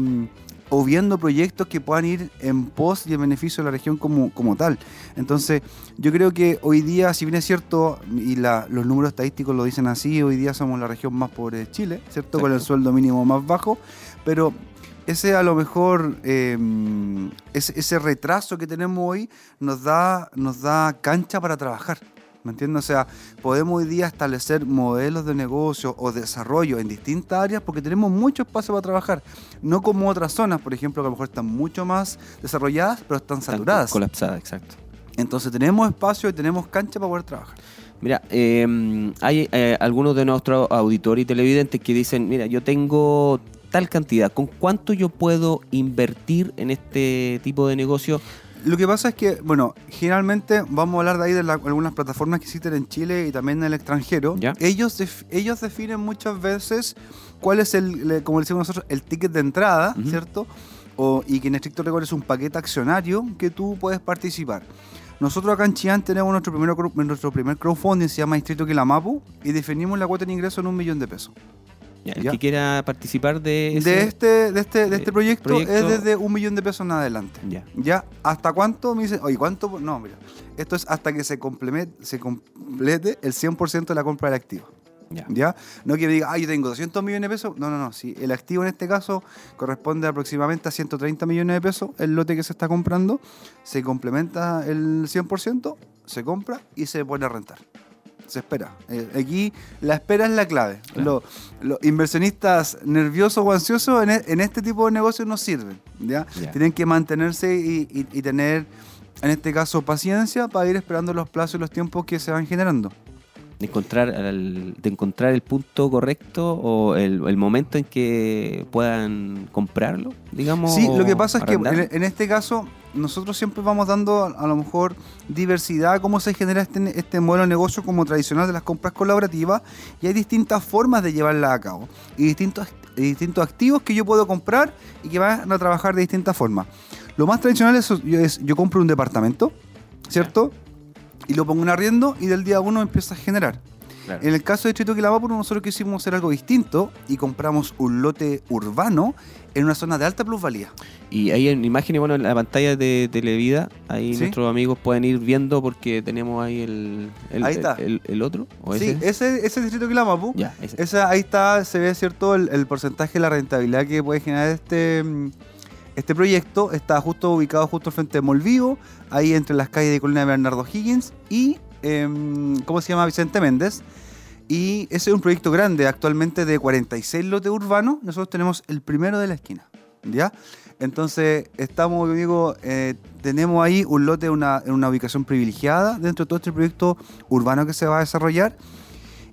S4: o viendo proyectos que puedan ir en pos y en beneficio de la región como, como tal. Entonces yo creo que hoy día, si bien es cierto, y la- los números estadísticos lo dicen así, hoy día somos la región más pobre de Chile, ¿cierto? Con el sueldo mínimo más bajo, pero ese a lo mejor, eh, ese, ese retraso que tenemos hoy nos da, nos da cancha para trabajar. ¿Me entiendes? O sea, podemos hoy día establecer modelos de negocio o desarrollo en distintas áreas porque tenemos mucho espacio para trabajar. No como otras zonas, por ejemplo, que a lo mejor están mucho más desarrolladas, pero están
S2: Están
S4: saturadas.
S2: Colapsada, exacto.
S4: Entonces tenemos espacio y tenemos cancha para poder trabajar.
S2: Mira, eh, hay eh, algunos de nuestros auditores y televidentes que dicen, mira, yo tengo tal cantidad, ¿con cuánto yo puedo invertir en este tipo de negocio?
S4: Lo que pasa es que, bueno, generalmente vamos a hablar de ahí de la- algunas plataformas que existen en Chile y también en el extranjero.
S2: Ya.
S4: Ellos, def- ellos definen muchas veces cuál es el, le- como decimos nosotros, el ticket de entrada. ¿cierto? O, y que en estricto rigor es un paquete accionario que tú puedes participar. Nosotros acá en Chillán tenemos nuestro, primero, nuestro primer crowdfunding, se llama Distrito Quilamapu, y definimos la cuota de ingreso en un millón de pesos.
S2: Ya, el
S4: Ya.
S2: que quiera participar de ese...
S4: De este, de este, de
S2: eh,
S4: este proyecto,
S2: proyecto-
S4: es desde un millón de pesos en adelante.
S2: Ya.
S4: ¿Ya? ¿Hasta cuánto? Me dice, oye, ¿cuánto? No, mira. Esto es hasta que se complete, se complete el 100% de la compra del activo.
S2: Ya.
S4: ¿Ya? No que me diga, ah, yo tengo 200 millones de pesos. No, no, no. Si el activo en este caso corresponde aproximadamente a 130 millones de pesos, el lote que se está comprando, se complementa el 100%, se compra y se pone a rentar. Se espera. Eh, aquí la espera es la clave.
S2: Claro.
S4: Los, los inversionistas nerviosos o ansiosos en, e- en este tipo de negocios no sirven. Tienen que mantenerse y, y- y tener, en este caso, paciencia para ir esperando los plazos y los tiempos que se van generando.
S2: De encontrar, al- de encontrar el punto correcto o el, el momento en que puedan comprarlo, digamos.
S4: Sí, lo que pasa es que en, este caso nosotros siempre vamos dando a, a lo mejor diversidad, cómo se genera este, este modelo de negocio como tradicional de las compras colaborativas y hay distintas formas de llevarla a cabo y distintos, y distintos activos que yo puedo comprar y que van a trabajar de distintas formas. Lo más tradicional es, es yo compro un departamento, ¿cierto? Y lo pongo en arriendo y del día uno empieza a generar.
S2: Claro.
S4: En el caso de Distrito Quilapapuro, nosotros quisimos hacer algo distinto y compramos un lote urbano en una zona de alta plusvalía.
S2: Y ahí en imágenes, bueno, en la pantalla de Televida, ahí
S4: Sí.
S2: nuestros amigos pueden ir viendo porque tenemos ahí el, el,
S4: Ahí está.
S2: el, el otro. ¿o
S4: Sí,
S2: ese?
S4: ese, ese distrito.
S2: Ya, ese.
S4: Esa, ahí está, se ve cierto el, el porcentaje de la rentabilidad que puede generar este, mm, este proyecto. Está justo ubicado justo al frente de Molvivo, ahí entre las calles de Colina de Bernardo Higgins y, em, ¿cómo se llama? Vicente Méndez. Y ese es un proyecto grande, actualmente de 46 lotes urbanos. Nosotros tenemos el primero de la esquina. ¿ya? Entonces, estamos, yo digo, eh, tenemos ahí un lote en una, en una ubicación privilegiada dentro de todo este proyecto urbano que se va a desarrollar.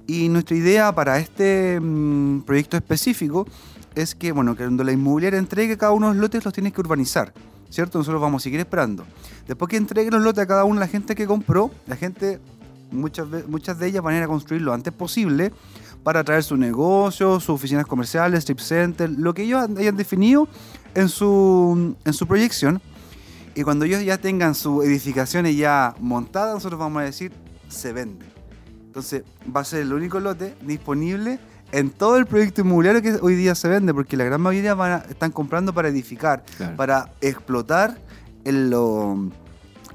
S4: Y nuestra idea para este mm, proyecto específico es que, bueno, cuando la inmobiliaria entregue cada uno de los lotes, los tienes que urbanizar, ¿cierto? Nosotros vamos a seguir esperando. Después que entregue los lotes a cada uno la gente que compró, la gente, muchas, muchas de ellas van a ir a construir lo antes posible para traer su negocio, sus oficinas comerciales, strip center, lo que ellos hayan definido en su, en su proyección. Y cuando ellos ya tengan sus edificaciones ya montadas, nosotros vamos a decir, se vende. Entonces va a ser el único lote disponible en todo el proyecto inmobiliario que hoy día se vende, porque la gran mayoría van a- están comprando para edificar,
S2: Claro.
S4: para explotar el- lo,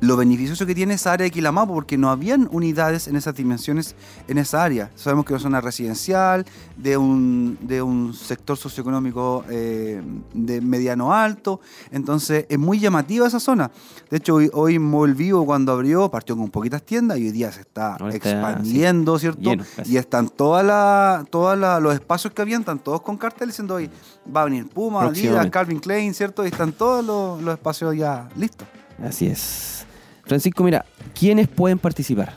S4: lo beneficioso que tiene esa área de Quilamapo, porque no habían unidades en esas dimensiones en esa área. Sabemos que es una zona residencial, de un, de un sector socioeconómico eh, de mediano alto, entonces es muy llamativa esa zona. De hecho, hoy, hoy Mall Vivo cuando abrió partió con poquitas tiendas y hoy día se está
S2: Ahora está,
S4: expandiendo, ¿cierto?
S2: lleno,
S4: y están todas las todas la- los espacios que habían, están todos con carteles diciendo hoy va a venir Puma, Adidas. Calvin Klein, ¿cierto? Y están todos los, los espacios ya listos.
S2: Así es. Francisco, mira, ¿quiénes pueden participar?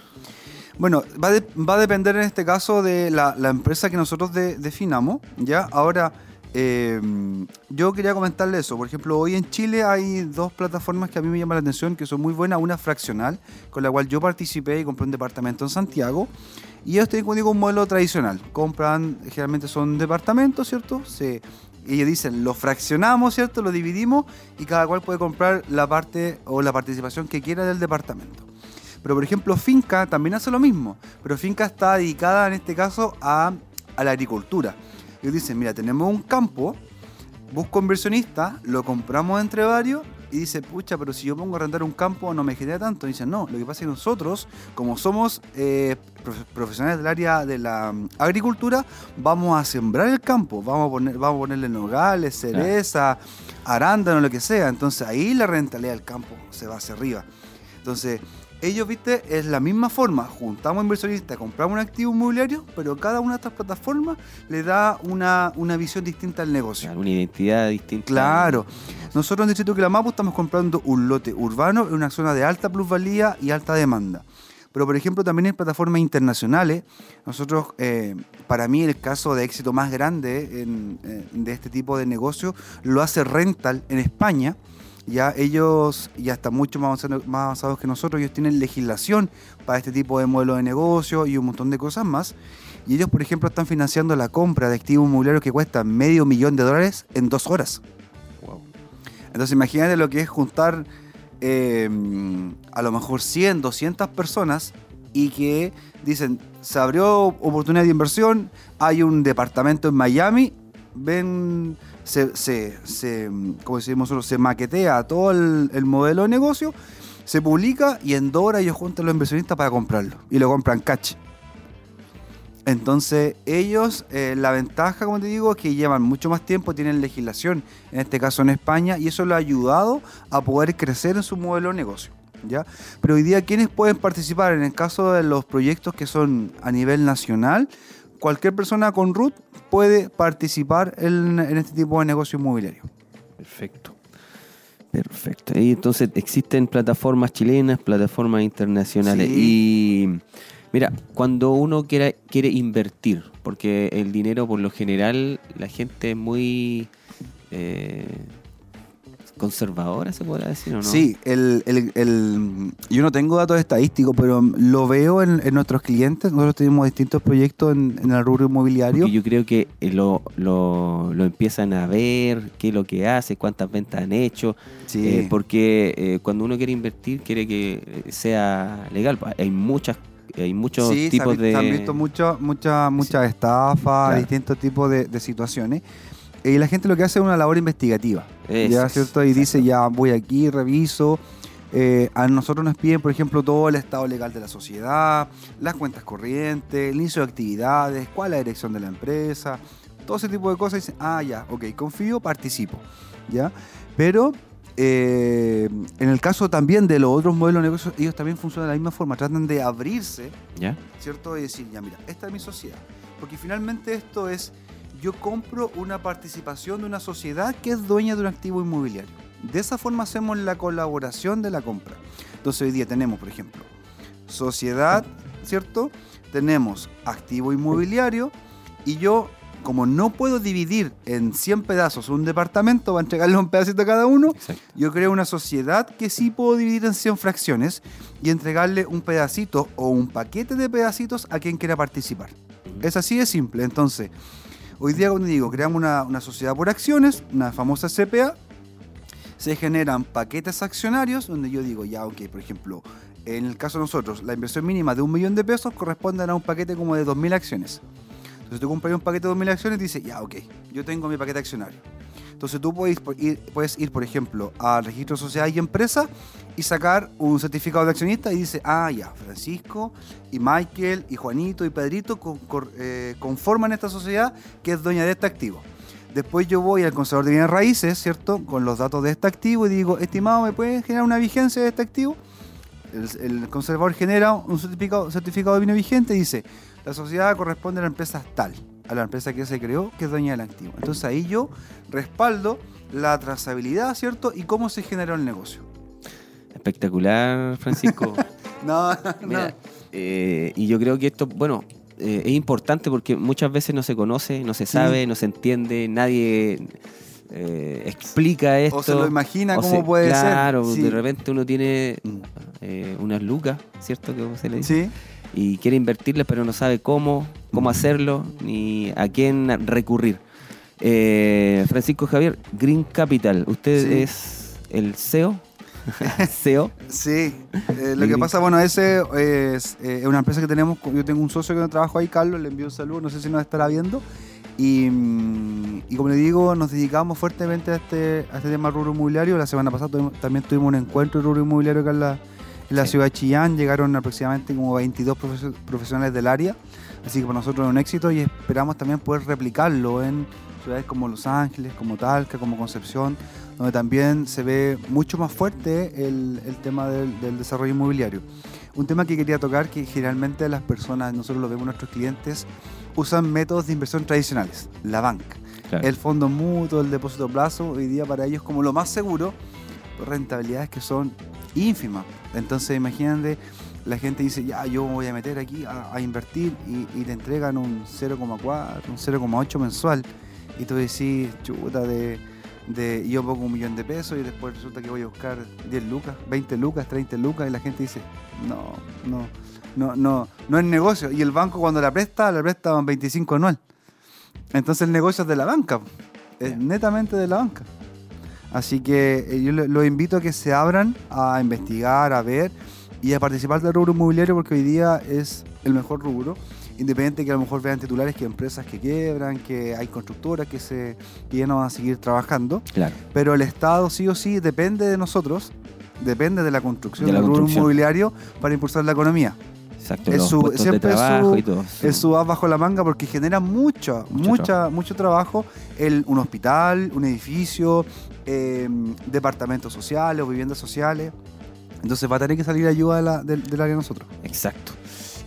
S4: Bueno, va, a depender en este caso de la, empresa que nosotros de- definamos, ¿ya? Ahora, eh, yo quería comentarle eso. Por ejemplo, hoy en Chile hay dos plataformas que a mí me llaman la atención, que son muy buenas. Una fraccional, con la cual yo participé y compré un departamento en Santiago. Y ellos tienen, como digo, un modelo tradicional. Compran, generalmente son departamentos, ¿cierto? Se, ellos dicen, lo fraccionamos, ¿cierto? Lo dividimos y cada cual puede comprar la parte o la participación que quiera del departamento. Pero por ejemplo, Finca también hace lo mismo, pero Finca está dedicada en este caso a, la agricultura. Ellos dicen, mira, tenemos un campo, busco inversionista, lo compramos entre varios y dice, pucha, pero si yo pongo a arrendar un campo no me genera tanto. Y dicen, no, lo que pasa es que nosotros, como somos eh, profe- profesionales del área de la mm, agricultura, vamos a sembrar el campo, vamos a, poner, vamos a ponerle nogales, cereza, arándano, lo que sea. Entonces ahí la rentabilidad del campo se va hacia arriba. Entonces, ellos, viste, es la misma forma. Juntamos inversionistas, compramos un activo inmobiliario, pero cada una de estas plataformas le da una, una visión distinta al negocio.
S2: Una identidad distinta.
S4: Claro. Nosotros en Distrito Quilamapo estamos comprando un lote urbano en una zona de alta plusvalía y alta demanda. Pero, por ejemplo, también en plataformas internacionales, nosotros, eh, para mí, el caso de éxito más grande en- eh, de este tipo de negocio lo hace Rental en España. Ya ellos ya están mucho más avanzados, más avanzados que nosotros, ellos tienen legislación para este tipo de modelo de negocio y un montón de cosas más. Y ellos, por ejemplo, están financiando la compra de activos inmobiliarios que cuestan medio millón de dólares en dos horas.
S2: Wow.
S4: Entonces imagínate lo que es juntar eh, a lo mejor 100, 200 personas y que dicen, se abrió oportunidad de inversión, hay un departamento en Miami, ven, se, se, se como decimos nosotros, se maquetea todo el, el modelo de negocio, se publica y en dos horas ellos juntan los inversionistas para comprarlo y lo compran cash. Entonces, ellos, eh, la ventaja, como te digo, es que llevan mucho más tiempo, tienen legislación, en este caso en España, y eso lo ha ayudado a poder crecer en su modelo de negocio. ¿ya? Pero hoy día, ¿quiénes pueden participar? En el caso de los proyectos que son a nivel nacional, cualquier persona con RUT puede participar en, en este tipo de negocio inmobiliario.
S2: Perfecto. Perfecto. Y entonces existen plataformas chilenas, plataformas internacionales. Y mira, cuando uno quiera, quiere invertir, porque el dinero por lo general la gente es muy eh, conservadora, se podrá decir, ¿o no?
S4: Sí, el, el- el- yo no tengo datos estadísticos, pero lo veo en, en nuestros clientes. Nosotros tenemos distintos proyectos en, en el rubro inmobiliario.
S2: Porque yo creo que eh, lo, lo, lo empiezan a ver, qué es lo que hace, cuántas ventas han hecho.
S4: Sí.
S2: Eh, porque eh, cuando uno quiere invertir, quiere que sea legal. Hay muchas, hay muchos
S4: Sí, se
S2: tipos
S4: han,
S2: de.
S4: se han visto muchas muchas muchas estafas,
S2: Claro.
S4: distintos tipos de, de situaciones. Y la gente lo que hace es una labor investigativa.
S2: Eso
S4: ¿ya,
S2: es,
S4: ¿cierto? Y dice, ya voy aquí, reviso. Eh, a nosotros nos piden, por ejemplo, todo el estado legal de la sociedad, las cuentas corrientes, el inicio de actividades, cuál es la dirección de la empresa, todo ese tipo de cosas. Y dicen, ah, ya, ok, confío, participo. ¿ya? Pero eh, en el caso también de los otros modelos de negocios, ellos también funcionan de la misma forma, tratan de abrirse
S2: ¿Ya?
S4: ¿cierto? Y decir, ya mira, esta es mi sociedad. Porque finalmente esto es yo compro una participación de una sociedad que es dueña de un activo inmobiliario. De esa forma hacemos la colaboración de la compra. Entonces hoy día tenemos, por ejemplo, sociedad, ¿cierto? Tenemos activo inmobiliario y yo, como no puedo dividir en 100 pedazos un departamento para entregarle un pedacito a cada uno,
S2: Exacto.
S4: yo creo una sociedad que sí puedo dividir en 100 fracciones y entregarle un pedacito o un paquete de pedacitos a quien quiera participar. Es así de simple. Entonces, hoy día cuando digo, creamos una, una sociedad por acciones, una famosa CPA, se generan paquetes accionarios donde yo digo, ya, ok, por ejemplo, en el caso de nosotros, la inversión mínima de un millón de pesos corresponde a un paquete como de 2.000 acciones. Entonces tú compras un paquete de 2.000 acciones y dices, ya, ok, yo tengo mi paquete accionario. Entonces tú puedes ir, puedes ir, por ejemplo, al registro de sociedad y empresa y sacar un certificado de accionista y dice, ah, ya, Francisco y Michael y Juanito y Pedrito eh, conforman esta sociedad que es dueña de este activo. Después yo voy al conservador de bienes raíces, ¿cierto? Con los datos de este activo y digo, estimado, ¿me puede generar una vigencia de este activo? El, conservador genera un certificado, certificado de bienes vigente y dice, la sociedad corresponde a la empresa tal, a la empresa que se creó, que es dueña del activo. Entonces ahí yo respaldo la trazabilidad, ¿cierto? Y cómo se generó el negocio.
S2: Espectacular, Francisco. [LAUGHS]
S4: No, no.
S2: Eh, y yo creo que esto, bueno, eh, es importante porque muchas veces no se conoce, no se sabe, no se entiende, nadie eh, explica esto.
S4: O se lo imagina cómo
S2: se-
S4: puede
S2: claro,
S4: ser. Sí.
S2: de repente uno tiene
S4: Mm.
S2: unas lucas, ¿cierto? Que se le dice.
S4: Sí.
S2: Y quiere invertirlas, pero no sabe cómo, cómo hacerlo, ni a quién recurrir. Francisco Javier, Green Capital, usted es el CEO. [LAUGHS] CEO.
S4: Sí, eh, lo que pasa, bueno, ese es eh, una empresa que tenemos, yo tengo un socio que no trabajo ahí, Carlos, le envío un saludo, no sé si nos estará viendo. Y, mm, y como le digo, nos dedicamos fuertemente a este, a este tema rubro inmobiliario. La semana pasada tuvimos- también tuvimos un encuentro de rubro inmobiliario acá en la, en la
S2: Sí.
S4: ciudad de Chillán. Llegaron aproximadamente como 22 profes- profesionales del área. Así que para nosotros es un éxito y esperamos también poder replicarlo en ciudades como Los Ángeles, como Talca, como Concepción, donde también se ve mucho más fuerte el, el tema del, del desarrollo inmobiliario. Un tema que quería tocar, que generalmente las personas, nosotros lo vemos nuestros clientes, usan métodos de inversión tradicionales, la banca,
S2: Claro.
S4: el fondo mutuo, el depósito a plazo, hoy día para ellos como lo más seguro, rentabilidades que son ínfimas. Entonces imagínate, la gente dice, ya, yo me voy a meter aquí a, a invertir y, y te entregan un 0,4, un 0,8 mensual. Y tú decís, chuta, de, de yo pongo un millón de pesos y después resulta que voy a buscar 10 lucas, 20 lucas, 30 lucas y la gente dice, no, no, no, no, no es negocio. Y el banco cuando la presta, la presta en 25 anual. Entonces el negocio es de la banca, es netamente de la banca. Así que eh, yo lo- los invito a que se abran a investigar, a ver y a participar del rubro inmobiliario porque hoy día es el mejor rubro. Independiente que a lo mejor vean titulares que empresas que quiebran, que hay constructoras que, se, que ya no van a seguir trabajando.
S2: Claro.
S4: Pero el Estado sí o sí depende de nosotros, depende de la construcción
S2: De la
S4: del rubro
S2: construcción.
S4: inmobiliario para impulsar la economía.
S2: Exacto,
S4: Es su- siempre es su-
S2: y todo.
S4: Es su as bajo la manga porque genera mucho,
S2: Mucho
S4: mucha,
S2: trabajo.
S4: mucho trabajo. El, un hospital, un edificio, eh, departamentos sociales o viviendas sociales. Entonces va a tener que salir ayuda de la- del área de nosotros.
S2: Exacto.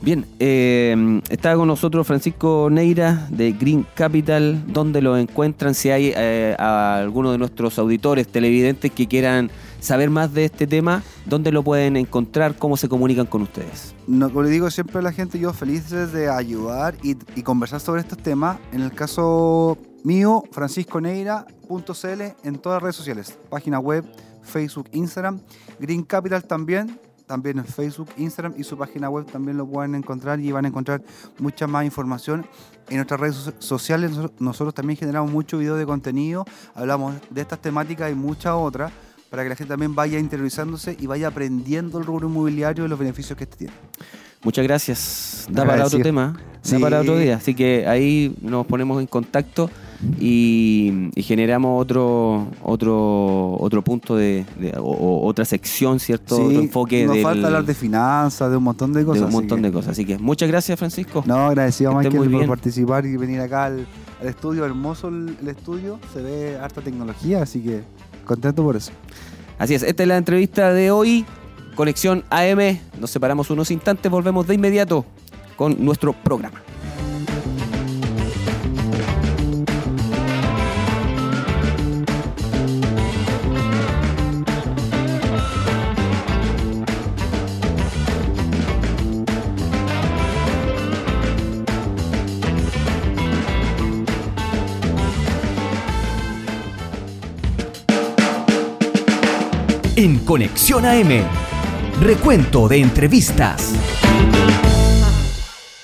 S2: Bien, eh, está con nosotros Francisco Neira de Green Capital. ¿Dónde lo encuentran? Si hay eh, alguno de nuestros auditores, televidentes que quieran saber más de este tema, ¿dónde lo pueden encontrar? ¿Cómo se comunican con ustedes?
S4: No, como le digo siempre a la gente, yo feliz de ayudar y, y conversar sobre estos temas. En el caso mío, francisconeira.cl en todas las redes sociales. Página web, Facebook, Instagram. Green Capital también, también en Facebook, Instagram y su página web también lo pueden encontrar y van a encontrar mucha más información en nuestras redes so- sociales. Nosotros, también generamos mucho video de contenido, hablamos de estas temáticas y muchas otras para que la gente también vaya interiorizándose y vaya aprendiendo el rubro inmobiliario y los beneficios que este tiene.
S2: Muchas gracias. Da para otro tema, da
S4: Sí.
S2: para otro día. Así que ahí nos ponemos en contacto y, y generamos otro otro otro punto de, de- o, o otra sección, ¿cierto?
S4: Sí,
S2: otro enfoque
S4: nos
S2: del-
S4: falta hablar de finanzas, de un montón de cosas.
S2: de un montón
S4: que-
S2: de cosas. Así que muchas gracias, Francisco.
S4: No, agradecido
S2: Que
S4: Michael
S2: muy
S4: por
S2: bien.
S4: participar y venir acá al, al estudio. Hermoso el, el estudio, se ve harta tecnología, así que contento por eso.
S2: Así es, esta es la entrevista de hoy. Conexión AM. Nos separamos unos instantes, volvemos de inmediato con nuestro programa.
S1: En Conexión AM, recuento de entrevistas.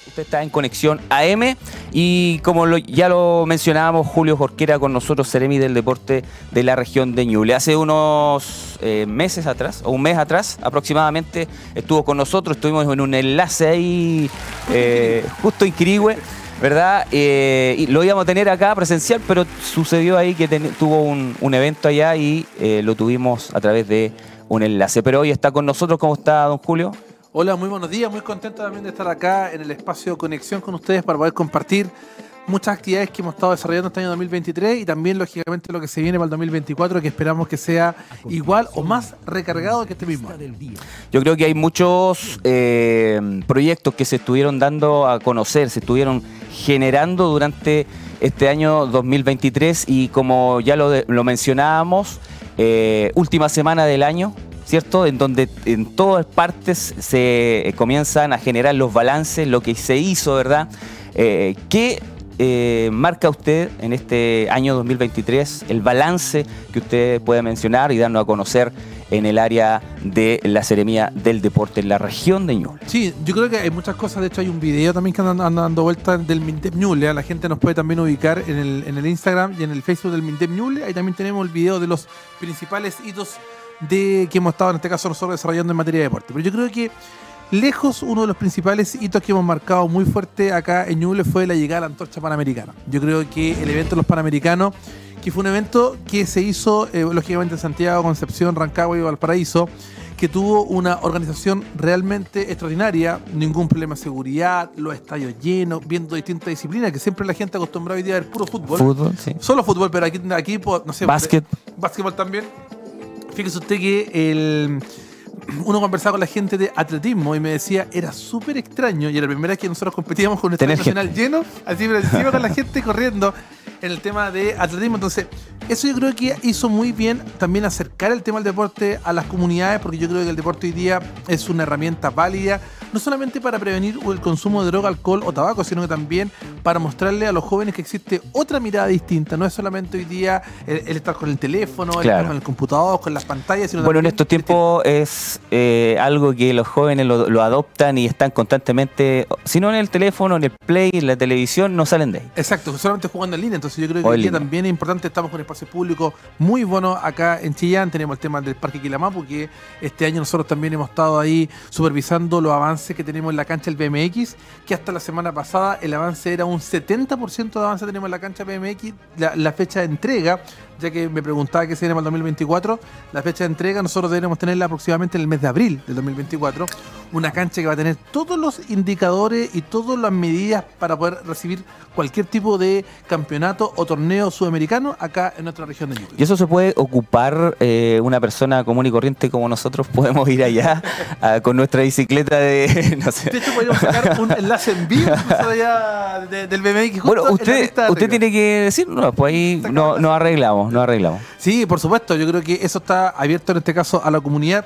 S2: Usted está en Conexión AM y como ya lo mencionábamos, Julio Jorquera con nosotros, Seremi del Deporte de la región de Ñuble. Hace unos eh, meses atrás, o un mes atrás aproximadamente, estuvo con nosotros, estuvimos en un enlace ahí eh, justo en Quirigüe, ¿verdad? Eh, y lo íbamos a tener acá presencial, pero sucedió ahí que ten- tuvo un, un evento allá y eh, lo tuvimos a través de un enlace. Pero hoy está con nosotros, ¿cómo está don Julio?
S5: Hola, muy buenos días, muy contento también de estar acá en el espacio Conexión con ustedes para poder compartir muchas actividades que hemos estado desarrollando este año 2023 y también lógicamente lo que se viene para el 2024 que esperamos que sea igual o más recargado que este mismo.
S2: Yo creo que hay muchos eh, proyectos que se estuvieron dando a conocer, se estuvieron generando durante este año 2023 y como ya lo, mencionábamos, eh, última semana del año, ¿cierto? En donde en todas partes se eh, comienzan a generar los balances, lo que se hizo, ¿verdad? Eh, ¿Qué eh, marca usted en este año 2023 el balance que usted puede mencionar y darnos a conocer en el área de la Seremía del Deporte en la región de Ñuble?
S5: Sí, yo creo que hay muchas cosas. De hecho, hay un video también que anda, anda dando vueltas del Mintep Ñuble. La gente nos puede también ubicar en el, en el Instagram y en el Facebook del Mintep Ñuble. Ahí también tenemos el video de los principales hitos de que hemos estado, en este caso, nosotros desarrollando en materia de deporte. Pero yo creo que lejos uno de los principales hitos que hemos marcado muy fuerte acá en Ñuble fue la llegada a la antorcha panamericana. Yo creo que el evento de los panamericanos, que fue un evento que se hizo eh, lógicamente en Santiago, Concepción, Rancagua y Valparaíso, que tuvo una organización realmente extraordinaria, ningún problema de seguridad, los estadios llenos, viendo distintas disciplinas, que siempre la gente acostumbrada hoy día a ver puro fútbol.
S2: Fútbol, sí.
S5: Solo fútbol, pero aquí, aquí no sé.
S2: Básquet.
S5: Básquetbol también. Fíjese usted que el, uno conversaba con la gente de atletismo y me decía, era súper extraño, y era la primera vez que nosotros competíamos con un estadio nacional lleno, así pero encima con la gente corriendo en el tema de atletismo. Entonces, eso yo creo que hizo muy bien también acercar el tema del deporte a las comunidades, porque yo creo que el deporte hoy día es una herramienta válida, no solamente para prevenir el consumo de droga, alcohol o tabaco, sino que también para mostrarle a los jóvenes que existe otra mirada distinta. No es solamente hoy día el, el estar con el teléfono, el
S2: Claro.
S5: estar con el computador, con las pantallas, sino
S2: Bueno, en estos tiempos es eh, algo que los jóvenes lo, lo adoptan y están constantemente, si no en el teléfono, en el play, en la televisión, no salen de ahí.
S5: Exacto, solamente jugando en línea. Entonces yo creo que hoy día también es importante, estamos con un espacio público muy bueno acá en Chillán. Tenemos el tema del Parque Quilamapu, que este año nosotros también hemos estado ahí supervisando los avances que tenemos en la cancha del BMX, que hasta la semana pasada el avance era un 70% de avance tenemos en la cancha BMX. La fecha de entrega, ya que me preguntaba qué se viene para el 2024, la fecha de entrega nosotros deberemos tenerla aproximadamente en el mes de abril del 2024. Una cancha que va a tener todos los indicadores y todas las medidas para poder recibir cualquier tipo de campeonato o torneo sudamericano acá en nuestra región de Ñuble.
S2: Y eso se puede ocupar eh, una persona común y corriente como nosotros, podemos ir allá con nuestra bicicleta de, [LAUGHS] no sé.
S5: De hecho, podríamos sacar un enlace en vivo allá de- del BMX. justo
S2: Bueno, usted, usted tiene que decirnos, pues ahí no- nos arreglamos, arreglamos.
S5: Sí, por supuesto. Yo creo que eso está abierto en este caso a la comunidad.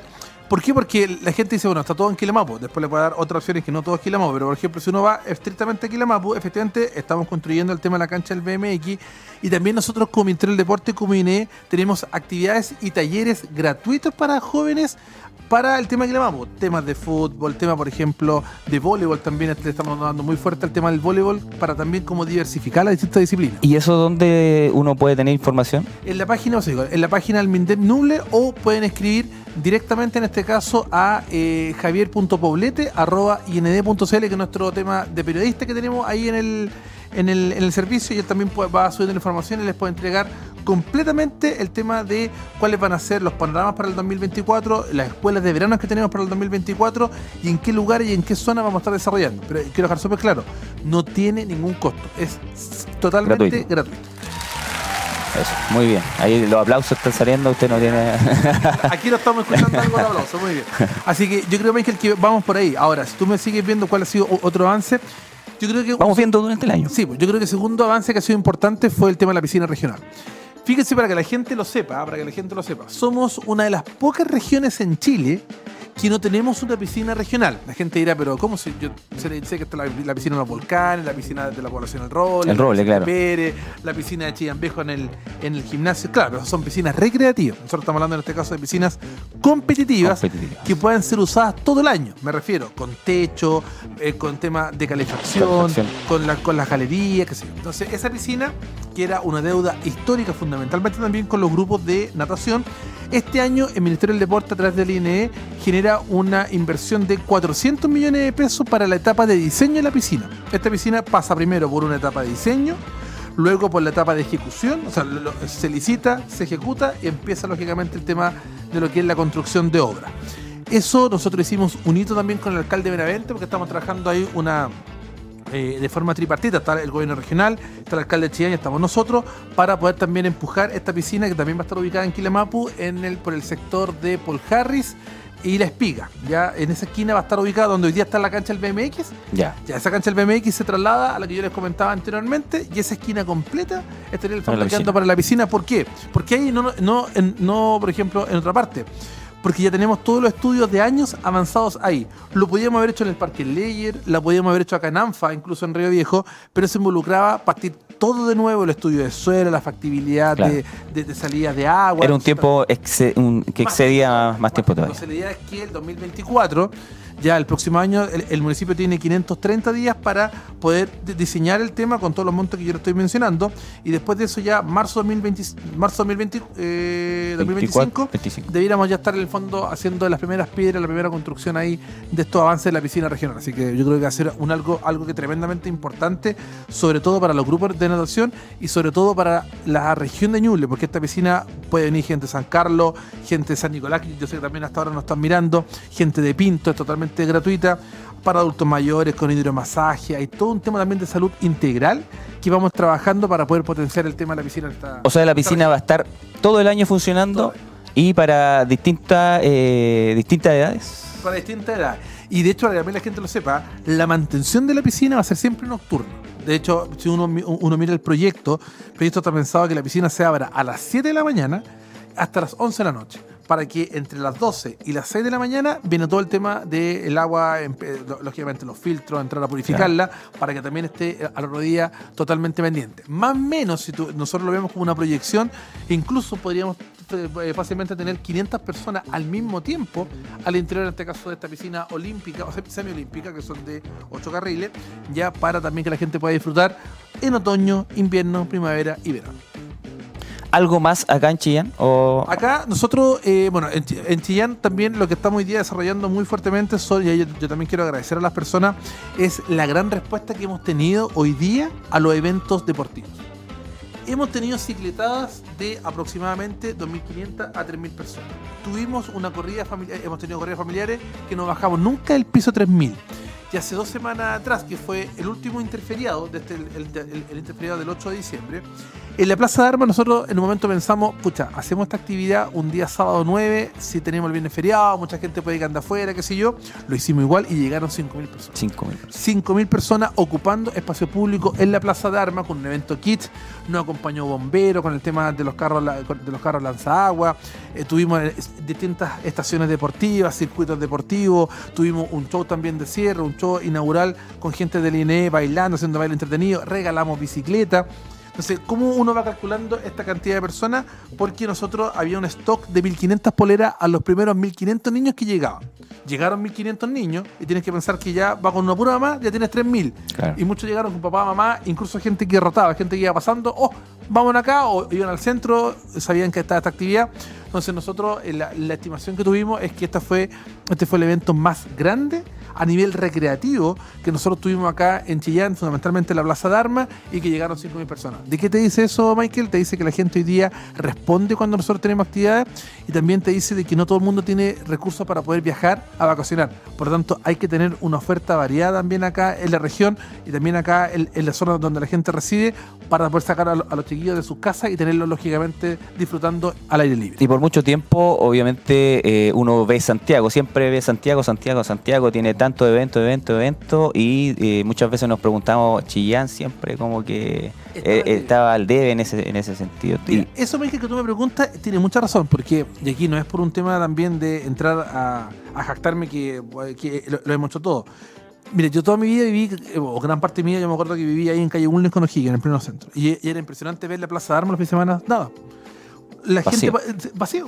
S5: ¿Por qué? Porque la gente dice, bueno, está todo en Quilamapu. Después le puede dar otras opciones que no todo es Quilamapu. Pero, por ejemplo, si uno va estrictamente a Quilamapu, efectivamente estamos construyendo el tema de la cancha del BMX. Y también nosotros, como Ministerio del Deporte, como INE, tenemos actividades y talleres gratuitos para jóvenes para el tema de Quilamapu. Temas de fútbol, tema, por ejemplo, de voleibol también. Le estamos dando muy fuerte al tema del voleibol para también como diversificar las distintas disciplinas.
S2: ¿Y eso dónde uno puede tener información?
S5: En la página, o sea, en la página del Mindep Nuble o pueden escribir directamente en este caso a eh, javier.poblete.ind.cl que es nuestro tema de periodista que tenemos ahí en el, en el, en el servicio y él también puede- va subiendo la información y les puede entregar completamente el tema de cuáles van a ser los panoramas para el 2024, las escuelas de verano que tenemos para el 2024 y en qué lugar y en qué zona vamos a estar desarrollando. Pero quiero dejar súper claro, no tiene ningún costo, es totalmente
S2: Gratuito.
S5: gratuito.
S2: Eso, muy bien. Ahí los aplausos están saliendo, usted no tiene... [LAUGHS]
S5: Aquí lo estamos escuchando algo de aplauso, muy bien. Así que yo creo, Michael, que vamos por ahí. Ahora, si tú me sigues viendo cuál ha sido otro avance, yo creo que.
S2: Vamos viendo durante el año.
S5: Sí, pues yo creo que el segundo avance que ha sido importante fue el tema de la piscina regional. Fíjense para que la gente lo sepa, para que la gente lo sepa. Somos una de las pocas regiones en Chile que no tenemos una piscina regional. La gente dirá, pero ¿cómo si yo sé, que está la, la piscina de los volcanes, la piscina de la población El Roble,
S2: El Roble, claro.
S5: Pérez, la piscina de Chillambejo en el, en el gimnasio? Claro, son piscinas recreativas. Nosotros estamos hablando en este caso de piscinas competitivas,
S2: Competitivas.
S5: que puedan ser usadas todo el año. Me refiero, con techo, eh, con tema de calefacción,
S2: Calefacción.
S5: con, la, con las galerías, qué sé yo. Entonces, esa piscina, que era una deuda histórica fundamentalmente también con los grupos de natación, este año el Ministerio del Deporte a través del INE genera una inversión de 400 millones de pesos para la etapa de diseño de la piscina. Esta piscina pasa primero por una etapa de diseño, luego por la etapa de ejecución, o sea, se licita, se ejecuta y empieza lógicamente el tema de lo que es la construcción de obra. Eso nosotros hicimos un hito también con el alcalde de Benavente porque estamos trabajando ahí una eh, de forma tripartita, está el gobierno regional, está el alcalde de Chillán y estamos nosotros, para poder también empujar esta piscina que también va a estar ubicada en Quilamapu, en el, por el sector de Paul Harris y La Espiga. Ya en esa esquina va a estar ubicada donde hoy día está la cancha del BMX.
S2: Ya.
S5: Ya esa cancha del BMX se traslada a la que yo les comentaba anteriormente y esa esquina completa estaría el fondo para la piscina. ¿Por qué? Porque ahí no, no, no, por ejemplo, en otra parte. Porque ya tenemos todos los estudios de años avanzados ahí. Lo podíamos haber hecho en el Parque Leyer, la podíamos haber hecho acá en ANFA, incluso en Río Viejo, pero eso involucraba partir todo de nuevo, el estudio de suelo, la factibilidad
S2: Claro.
S5: de, de, de salidas de agua.
S2: Era un tiempo exce- un- que
S5: Más
S2: excedía más tiempo todavía.
S5: Entonces la idea es que el 2024, ya el próximo año, el, el municipio tiene 530 días para poder di- diseñar el tema con todos los montos que yo le estoy mencionando. Y después de eso ya, marzo 2020, marzo 2020, eh, 2025,
S2: 25.
S5: debiéramos ya estar en el fondo haciendo las primeras piedras, la primera construcción ahí de estos avances de la piscina regional. Así que yo creo que va a ser un algo, algo que tremendamente importante, sobre todo para los grupos de natación y sobre todo para la región de Ñuble, porque esta piscina puede venir gente de San Carlos, gente de San Nicolás, que yo sé que también hasta ahora nos están mirando, gente de Pinto, es totalmente gratuita, para adultos mayores, con hidromasaje, hay todo un tema también de salud integral que vamos trabajando para poder potenciar el tema de la piscina. esta-
S2: O sea, la piscina va a estar todo el año funcionando y para distintas eh, distintas edades.
S5: para distintas edades. Y de hecho, para que la gente lo sepa, la mantención de la piscina va a ser siempre nocturna. De hecho, si uno, uno mira el proyecto, el proyecto está pensado que la piscina se abra a las 7 de la mañana hasta las 11 de la noche. Para que entre las 12 y las 6 de la mañana viene todo el tema del agua, eh, lo- lógicamente los filtros, entrar a purificarla, para que también esté eh, al otro día totalmente pendiente. Más o menos, si tú- nosotros lo vemos como una proyección, incluso podríamos eh, fácilmente tener 500 personas al mismo tiempo al interior, en este caso, de esta piscina olímpica o semiolímpica, que son de 8 carriles, ya para también que la gente pueda disfrutar en otoño, invierno, primavera y verano.
S2: ¿Algo más acá en Chillán? O...
S5: Acá nosotros, eh, bueno, en, en Chillán también lo que estamos hoy día desarrollando muy fuertemente, son, y yo, yo también quiero agradecer a las personas, es la gran respuesta que hemos tenido hoy día a los eventos deportivos. Hemos tenido cicletadas de aproximadamente 2.500 a 3.000 personas. Tuvimos una corrida familiar, hemos tenido corridas familiares que no bajamos nunca del piso 3.000. Y hace dos semanas atrás, que fue el último interferiado, desde el, el- el- el interferiado del 8 de diciembre, en la Plaza de Armas nosotros en un momento pensamos, pucha, hacemos esta actividad un día sábado 9, si tenemos el viernes feriado, mucha gente puede ir andar afuera, qué sé yo, lo hicimos igual y llegaron 5.000 personas.
S2: 5.000.
S5: 5.000 personas ocupando espacio público en la Plaza de Armas con un evento kit. Nos acompañó bombero con el tema de los carros, de los carros lanzagua. Eh, tuvimos eh, distintas estaciones deportivas, circuitos deportivos. Tuvimos un show también de cierre, un show inaugural con gente del INE bailando, haciendo baile entretenido. Regalamos bicicleta. Entonces, ¿cómo uno va calculando esta cantidad de personas? Porque nosotros había un stock de 1.500 poleras a los primeros 1.500 niños que llegaban. Llegaron 1.500 niños y tienes que pensar que ya va con una pura mamá, ya tienes 3.000.
S2: Claro.
S5: Y muchos llegaron con papá, mamá, incluso gente que rotaba, gente que iba pasando, oh, vamos acá, o iban al centro, sabían que estaba esta actividad. Entonces nosotros, eh, la, la estimación que tuvimos es que esta fue, este fue el evento más grande a nivel recreativo que nosotros tuvimos acá en Chillán, fundamentalmente en la Plaza de Armas, y que llegaron 5.000 personas. ¿De qué te dice eso, Michael? Te dice que la gente hoy día responde cuando nosotros tenemos actividades y también te dice de que no todo el mundo tiene recursos para poder viajar a vacacionar. Por lo tanto, hay que tener una oferta variada también acá en la región y también acá en, la zona donde la gente reside para poder sacar a los chiquillos de sus casas y tenerlos lógicamente disfrutando al aire libre.
S2: Y por mucho tiempo, obviamente, eh, uno ve Santiago, siempre ve Santiago, Santiago, Santiago, tiene tanto evento, evento, evento y eh, muchas veces nos preguntamos, Chillán siempre como que
S5: Estaba
S2: eh,
S5: al debe.
S2: estaba al debe en ese, en ese sentido.
S5: Mira,
S2: Y-
S5: eso me que tú me preguntas tiene mucha razón, porque y aquí no es por un tema también de entrar a, a jactarme que, que lo, lo hemos hecho todo. Mire, yo toda mi vida viví, eh, o gran parte de mi vida, yo me acuerdo que vivía ahí en calle Bulnes con O'Higgins, en el pleno centro. Y, y era impresionante ver la Plaza de Armas los fines de semana, nada. La
S2: Vacío.
S5: gente va- vacío.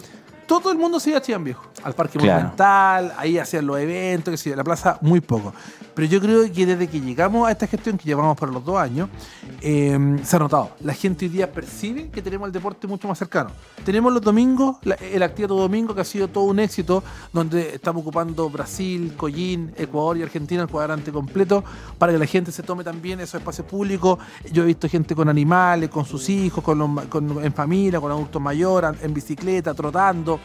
S5: Todo el mundo se iba a Chillán Viejo, al Parque
S2: Claro.
S5: Monumental, ahí hacían los eventos, que la plaza, muy poco. Pero yo creo que desde que llegamos a esta gestión, que llevamos para los dos años, eh, se ha notado. La gente hoy día percibe que tenemos el deporte mucho más cercano. Tenemos los domingos, la- el Activa todo domingo, que ha sido todo un éxito, donde estamos ocupando Brasil, Collín, Ecuador y Argentina, el cuadrante completo, para que la gente se tome también esos espacios públicos. Yo he visto gente con animales, con sus hijos, con los con- en familia, con adultos mayores, en bicicleta, trotando.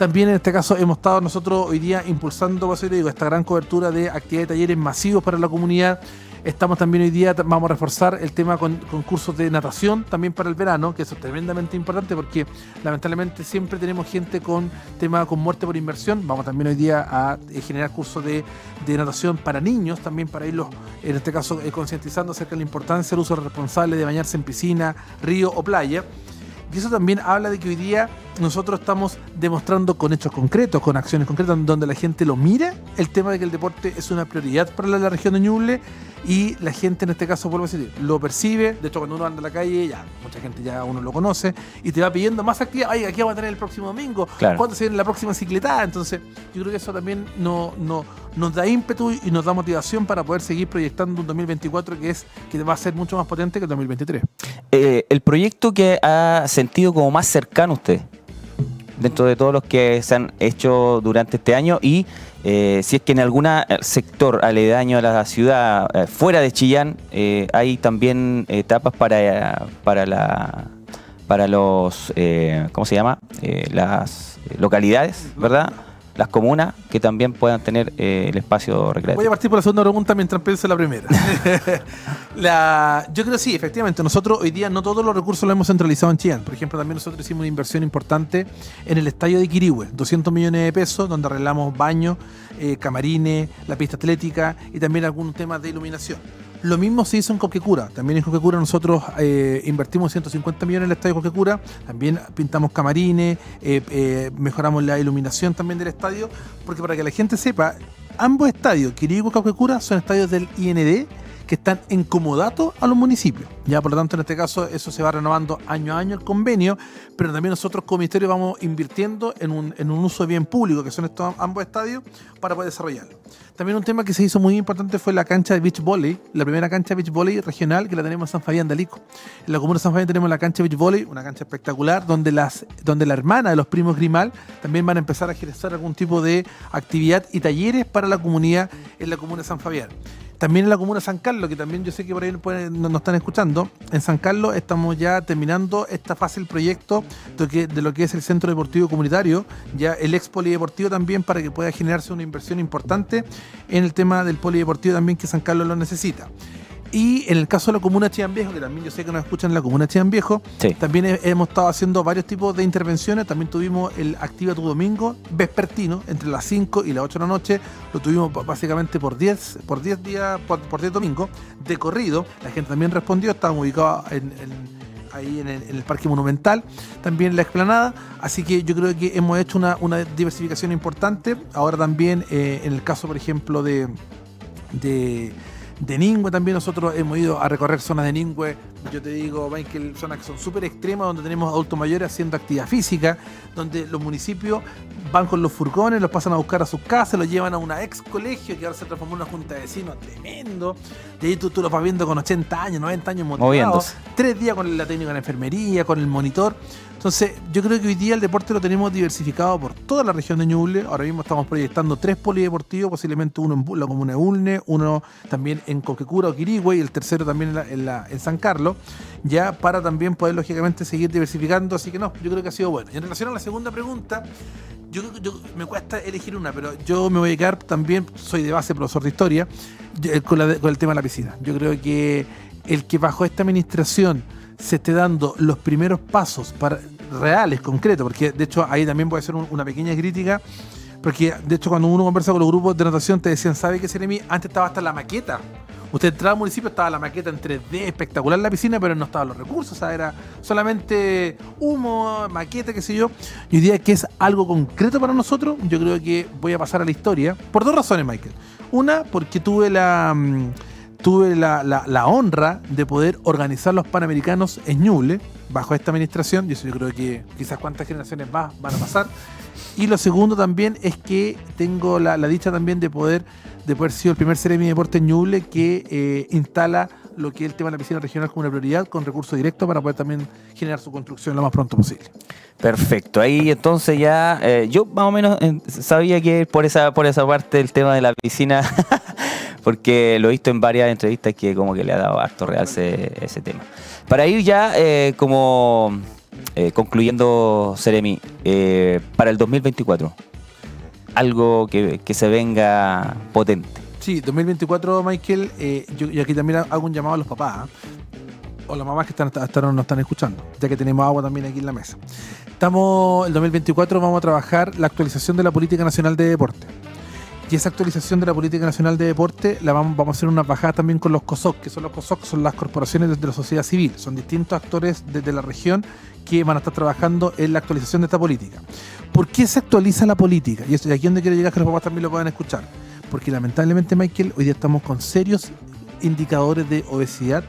S5: También en este caso hemos estado nosotros hoy día impulsando, por eso digo, esta gran cobertura de actividades y talleres masivos para la comunidad. Estamos también hoy día, vamos a reforzar el tema con, cursos de natación también para el verano, que es tremendamente importante porque lamentablemente siempre tenemos gente con tema con muerte por inversión. Vamos también hoy día a eh, generar cursos de, de natación para niños, también para irlos, en este caso, eh, concientizando acerca de la importancia del uso responsable de bañarse en piscina, río o playa. Y eso también habla de que hoy día nosotros estamos demostrando con hechos concretos, con acciones concretas, donde la gente lo mira, el tema de que el deporte es una prioridad para la, la región de Ñuble y la gente en este caso, vuelvo a decir, lo percibe. De hecho, cuando uno anda a la calle, ya mucha gente ya uno lo conoce y te va pidiendo más actividad. Ay, aquí vamos a tener el próximo domingo.
S2: Claro.
S5: ¿Cuándo se viene la próxima cicletada? Entonces, yo creo que eso también no, no, nos da ímpetu y nos da motivación para poder seguir proyectando un 2024 que es que va a ser mucho más potente que el 2023.
S2: Eh, el proyecto que ha sentido como más cercano usted, dentro de todos los que se han hecho durante este año, y eh, si es que en algún sector aledaño a la ciudad, eh, fuera de Chillán, eh, hay también etapas para, para, la, para los, eh, ¿cómo se llama? Eh, las localidades, ¿verdad? Las comunas que también puedan tener eh, el espacio
S5: Voy
S2: recreativo.
S5: a partir por la segunda pregunta mientras pienso la primera. [LAUGHS] La- yo creo que sí, efectivamente. Nosotros hoy día no todos los recursos los hemos centralizado en Chillán. Por ejemplo, también nosotros hicimos una inversión importante en el estadio de Quirihue, 200 millones de pesos, donde arreglamos baños, eh, camarines, la pista atlética y también algunos temas de iluminación. Lo mismo se hizo en Coquecura. También en Coquecura nosotros eh, invertimos 150 millones en el estadio de Coquecura. También pintamos camarines, eh, eh, mejoramos la iluminación también del estadio. Porque para que la gente sepa, ambos estadios, Quirihue y Coquecura, son estadios del IND que están en comodato a los municipios. Ya, por lo tanto, en este caso, eso se va renovando año a año el convenio, pero también nosotros como ministerio vamos invirtiendo en un, en un uso bien público, que son estos ambos estadios, para poder desarrollarlo. También un tema que se hizo muy importante fue la cancha de beach volley, la primera cancha de beach volley regional que la tenemos en San Fabián de Alico. En la comuna de San Fabián tenemos la cancha de beach volley, una cancha espectacular, donde, las, donde la hermana de los primos Grimal también van a empezar a ejercer algún tipo de actividad y talleres para la comunidad en la comuna de San Fabián. También en la comuna de San Carlos, que también yo sé que por ahí nos, están escuchando, en San Carlos estamos ya terminando esta fase del proyecto de lo que es el Centro Deportivo Comunitario, ya el ex polideportivo también para que pueda generarse una inversión importante en el tema del polideportivo también que San Carlos lo necesita. Y en el caso de la comuna Chillán Viejo, que también yo sé que nos escuchan en la comuna Chillán Viejo,
S2: Sí.
S5: también he- hemos estado haciendo varios tipos de intervenciones. También tuvimos el Activa tu Domingo vespertino, entre las 5 y las 8 de la noche. Lo tuvimos básicamente por 10, por 10 días, por, por 10 domingos, de corrido. La gente también respondió, estábamos ubicados en, en- ahí en el, Parque Monumental, también la explanada. Así que yo creo que hemos hecho una, diversificación importante. Ahora también, eh, en el caso, por ejemplo, de, de Ningüe también nosotros hemos ido a recorrer zonas de Ningüe, yo te digo, Michael, zonas que son súper extremas, donde tenemos adultos mayores haciendo actividad física, donde los municipios van con los furgones, los pasan a buscar a sus casas, los llevan a una ex colegio que ahora se transformó en una junta de vecinos tremendo, de ahí tú, tú los vas viendo con 80 años, 90 años motivados,
S2: Moviéndose.
S5: tres días con la técnica de la enfermería, con el monitor. Entonces, yo creo que hoy día el deporte lo tenemos diversificado por toda la región de Ñuble. Ahora mismo estamos proyectando tres polideportivos, posiblemente uno en la comuna de Ulne, uno también en Coquecura o Quirigüe y el tercero también en, la- en la- en San Carlos, ya para también poder lógicamente seguir diversificando. Así que no, yo creo que ha sido bueno. En relación a la segunda pregunta, yo, yo- me cuesta elegir una, pero yo me voy a quedar también, soy de base profesor de historia, eh, con, la con el tema de la piscina. Yo creo que el que bajo esta administración se esté dando los primeros pasos para reales, concretos, porque de hecho ahí también voy a hacer un- una pequeña crítica Porque, de hecho, cuando uno conversa con los grupos de natación, te decían, ¿sabe qué, Seremi? Antes estaba hasta la maqueta. Usted entraba al municipio, estaba la maqueta en 3D, espectacular la piscina, pero no estaban los recursos, o sea, era solamente humo, maqueta, qué sé yo. Y hoy día que es algo concreto para nosotros, yo creo que voy a pasar a la historia, por dos razones, Michael. Una, porque tuve la... tuve la, la- la honra de poder organizar los Panamericanos en Ñuble, bajo esta administración, y eso yo creo que quizás cuántas generaciones más van a pasar. Y lo segundo también es que tengo la, la dicha también de poder de poder ser el primer Ceremi Deporte en Ñuble que eh, instala lo que es el tema de la piscina regional como una prioridad con recursos directos para poder también generar su construcción lo más pronto posible.
S2: Perfecto, ahí entonces ya eh, yo más o menos eh, sabía que por esa por esa parte el tema de la piscina, [LAUGHS] porque lo he visto en varias entrevistas que como que le ha dado harto realce ese tema. Para ir ya eh, como eh, concluyendo, Seremi, eh, para el 2024, algo que, que se venga potente.
S5: Sí, 2024, Michael, eh, yo, y aquí también hago un llamado a los papás ¿ah? o las mamás que están, nos están escuchando, ya que tenemos agua también aquí en la mesa. Estamos, el 2024 vamos a trabajar la actualización de la Política Nacional de Deporte. Y esa actualización de la Política Nacional de Deporte la vamos, a hacer una bajada también con los COSOC, que son los COSOC, son las corporaciones de la sociedad civil, son distintos actores desde la región que van a estar trabajando en la actualización de esta política. ¿Por qué se actualiza la política? Y, esto, y aquí donde quiero llegar, que los papás también lo puedan escuchar. Porque lamentablemente, Michael, hoy día estamos con serios indicadores de obesidad,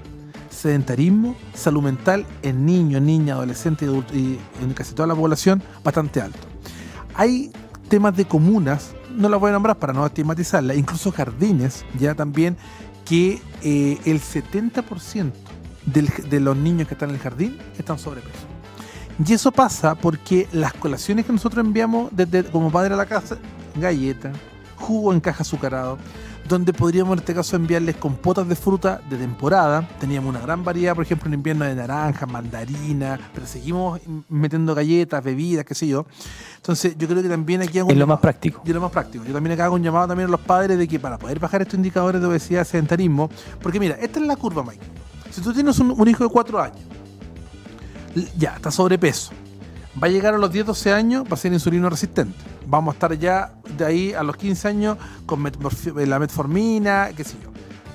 S5: sedentarismo, salud mental en niños, niñas, adolescentes y, y en casi toda la población bastante alto. Hay temas de comunas, no las voy a nombrar para no estigmatizarlas, incluso jardines, ya también que eh, el 70% del- de los niños que están en el jardín están sobrepeso. Y eso pasa porque las colaciones que nosotros enviamos desde como padre a la casa, galleta, jugo en caja azucarado, donde podríamos en este caso enviarles compotas de fruta de temporada. Teníamos una gran variedad, por ejemplo, en invierno de naranja, mandarina, pero seguimos metiendo galletas, bebidas, qué sé yo. Entonces, yo creo que también aquí hago
S2: Es lo más práctico.
S5: y lo más práctico. Yo también acá hago un llamado también a los padres de que para poder bajar estos indicadores de obesidad sedentarismo, porque mira, esta es la curva, Mike. Si tú tienes un, un hijo de 4 años, ya, está sobrepeso, va a llegar a los 10, 12 años, va a ser insulino resistente. Vamos a estar ya ahí a los 15 años con metmorfi- la metformina, qué sé yo.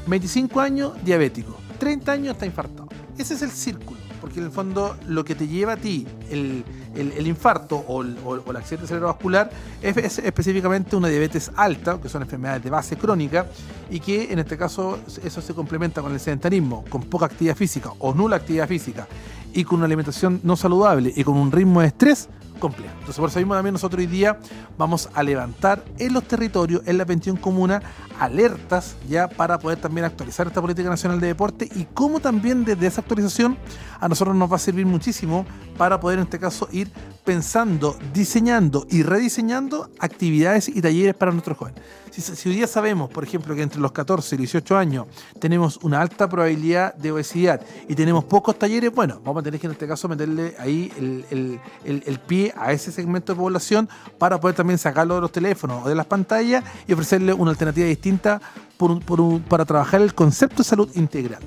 S5: 25 años, diabético. 30 años, está infartado. Ese es el círculo, porque en el fondo lo que te lleva a ti el, el- infarto o el, accidente cerebrovascular es específicamente una diabetes alta, que son enfermedades de base crónica, y que en este caso eso se complementa con el sedentarismo, con poca actividad física o nula actividad física, y con una alimentación no saludable y con un ritmo de estrés complejo. Entonces, por eso mismo también nosotros hoy día vamos a levantar en los territorios, en la 21 comuna, alertas ya para poder también actualizar esta política nacional de deporte y cómo también desde esa actualización a nosotros nos va a servir muchísimo para poder en este caso ir pensando, diseñando y rediseñando actividades y talleres para nuestros jóvenes. Si, hoy día sabemos, por ejemplo, que entre los 14 y 18 años tenemos una alta probabilidad de obesidad y tenemos pocos talleres, bueno, vamos a tener que en este caso meterle ahí el, pie a ese segmento de población para poder también sacarlo de los teléfonos o de las pantallas y ofrecerle una alternativa distinta por por para trabajar el concepto de salud integral.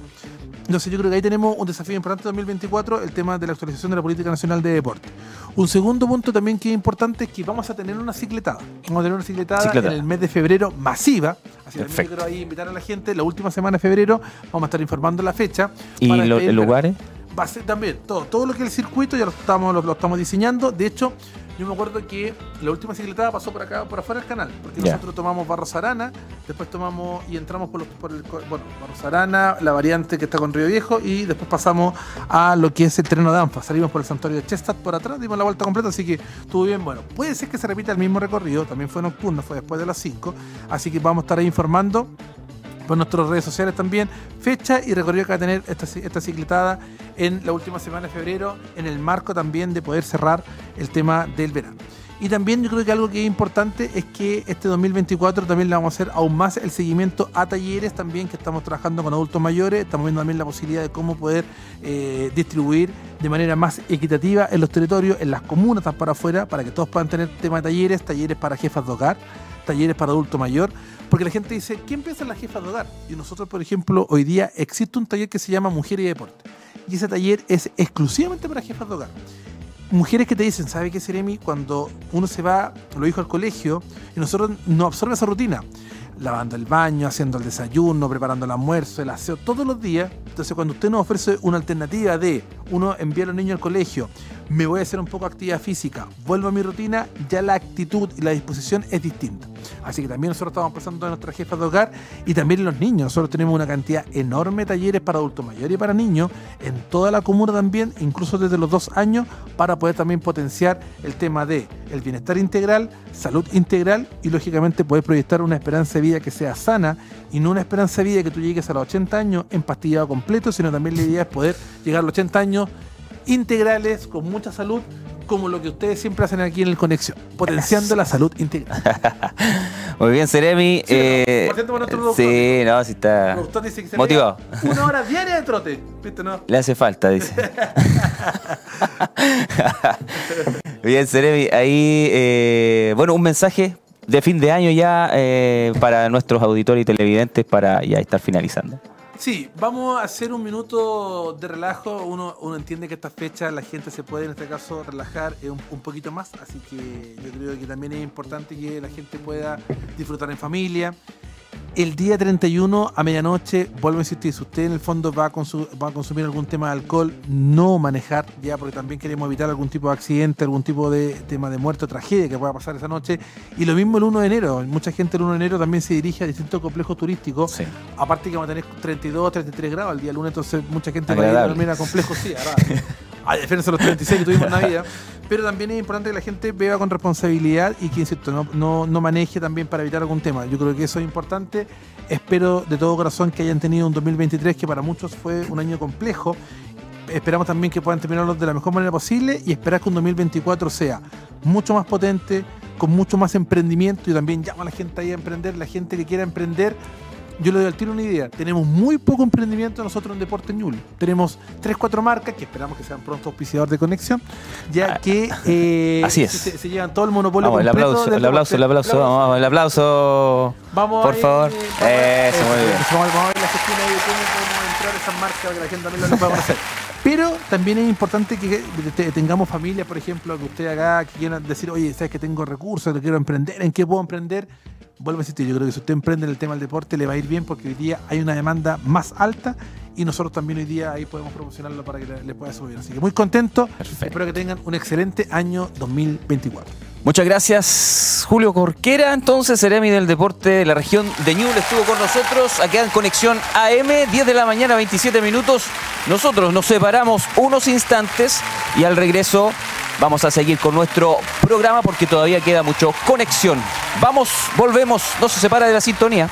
S5: Entonces yo creo que ahí tenemos un desafío importante en 2024, el tema de la actualización de la Política Nacional de Deporte. Un segundo punto también que es importante es que vamos a tener una cicletada. Vamos a tener una cicletada,
S2: Cicletada.
S5: en el mes de febrero masiva. Así que quiero ahí invitar a la gente, la última semana de febrero vamos a estar informando la fecha.
S2: ¿Y
S5: para
S2: lo-
S5: despedir
S2: el
S5: verano.
S2: lugares?
S5: Va a ser también todo, todo lo que es el circuito ya lo estamos, lo, lo estamos diseñando. De hecho, yo me acuerdo que la última cicletada pasó por acá, por afuera del canal, porque nosotros tomamos Barros Arana, después tomamos y entramos por, los, por el bueno, Barros Arana, la variante que está con Río Viejo, y después pasamos a lo que es el terreno de Anfa. Salimos por el santuario de Chestad por atrás, dimos la vuelta completa, así que estuvo bien. Bueno, puede ser que se repita el mismo recorrido, también fue nocturno, fue después de las 5, así que vamos a estar ahí informando por nuestras redes sociales también, fecha y recorrido que va a tener esta, esta cicletada en la última semana de febrero, en el marco también de poder cerrar el tema del verano. Y también yo creo que algo que es importante es que este 2024 también le vamos a hacer aún más el seguimiento a talleres también que estamos trabajando con adultos mayores, estamos viendo también la posibilidad de cómo poder eh, distribuir de manera más equitativa en los territorios, en las comunas, para afuera, para que todos puedan tener tema de talleres, talleres para jefas de hogar, talleres para adulto mayor, porque la gente dice, ¿quién piensa en la jefa de hogar? Y nosotros, por ejemplo, hoy día existe un taller que se llama Mujer y Deporte. Y ese taller es exclusivamente para jefas de hogar. mujeres que te dicen, ¿sabe qué, Seremi? Cuando uno se va, lo dijo al colegio, y nosotros no absorbe esa rutina. Lavando el baño, haciendo el desayuno, preparando el almuerzo, el aseo, todos los días. Entonces, cuando usted nos ofrece una alternativa de uno enviar a los niños al colegio, me voy a hacer un poco de actividad física, vuelvo a mi rutina, ya la actitud y la disposición es distinta. Así que también nosotros estamos pasando a nuestras jefas de hogar y también los niños. Nosotros tenemos una cantidad enorme de talleres para adultos mayores y para niños en toda la comuna también, incluso desde los dos años, para poder también potenciar el tema de el bienestar integral, salud integral y lógicamente poder proyectar una esperanza de vida que sea sana y no una esperanza de vida que tú llegues a los 80 años empastillado completo, sino también la idea es poder llegar a los 80 años integrales, con mucha salud, como lo que ustedes siempre hacen aquí en el Conexión, potenciando la salud integral. [LAUGHS]
S2: Muy bien, Seremi.
S5: Sí,
S2: eh,
S5: por cierto,
S2: sí, no, sí está
S5: El productor dice que se
S2: motivado.
S5: Una hora diaria de trote. ¿Viste, no?
S2: Le hace falta, dice. [LAUGHS] Bien, Seremi, ahí, eh, bueno, un mensaje de fin de año ya eh, para nuestros auditores y televidentes para ya estar finalizando.
S5: Sí, vamos a hacer un minuto de relajo. Uno, uno entiende que esta fecha la gente se puede, en este caso, relajar eh, un, un poquito más. Así que yo creo que también es importante que la gente pueda disfrutar en familia. El día 31 a medianoche, vuelvo a insistir, si usted en el fondo va a, consu- va a consumir algún tema de alcohol, no manejar ya, porque también queremos evitar algún tipo de accidente, algún tipo de tema de muerte o tragedia que pueda pasar esa noche. Y lo mismo el 1 de enero. Mucha gente el 1 de enero también se dirige a distintos complejos turísticos.
S2: Sí.
S5: Aparte que vamos a tener 32, 33 grados el día lunes, entonces mucha gente va a ir a dormir a complejos, sí, agradable. [LAUGHS] A diferencia de los 36 que tuvimos en Navidad. [LAUGHS] Pero también es importante que la gente beba con responsabilidad y que, insisto, no, no, no maneje también para evitar algún tema. Yo creo que eso es importante. Espero de todo corazón que hayan tenido un 2023 que para muchos fue un año complejo. Esperamos también que puedan terminarlo de la mejor manera posible y esperar que un 2024 sea mucho más potente, con mucho más emprendimiento y también llamo a la gente ahí a emprender, la gente que quiera emprender. Yo le doy al tiro una idea. Tenemos muy poco emprendimiento nosotros en Deporte Ñuble. Tenemos 3, 4 marcas que esperamos que sean pronto auspiciador de conexión, ya que eh,
S2: Así es.
S5: Se, se llevan todo el monopolio
S2: Vamos, el aplauso, el aplauso, el aplauso, vamos, el aplauso.
S5: Vamos
S2: Por
S5: ahí,
S2: favor.
S5: eh,
S2: Eso, muy bien.
S5: Vamos, a- vamos a ver la gestión de cómo podemos entrar a esas marcas para que la gente también lo pueda conocer. [LAUGHS] Pero también es importante que te- tengamos familia, por ejemplo, que usted acá que quieran decir, oye, sabes que tengo recursos, que quiero emprender, ¿en qué puedo emprender? Vuelvo a insistir, yo creo que si usted emprende en el tema del deporte le va a ir bien porque hoy día hay una demanda más alta y nosotros también hoy día ahí podemos promocionarlo para que le, le pueda subir. Así que muy contento,
S2: Perfecto.
S5: espero que tengan un excelente año 2024.
S2: Muchas gracias, Julio Corquera. Entonces, Seremi del Deporte de la región de Ñuble estuvo con nosotros. Aquí en Conexión AM, 10 de la mañana, 27 minutos. Nosotros nos separamos unos instantes y al regreso vamos a seguir con nuestro programa porque todavía queda mucho conexión. Vamos, volvemos, no se separa de la sintonía.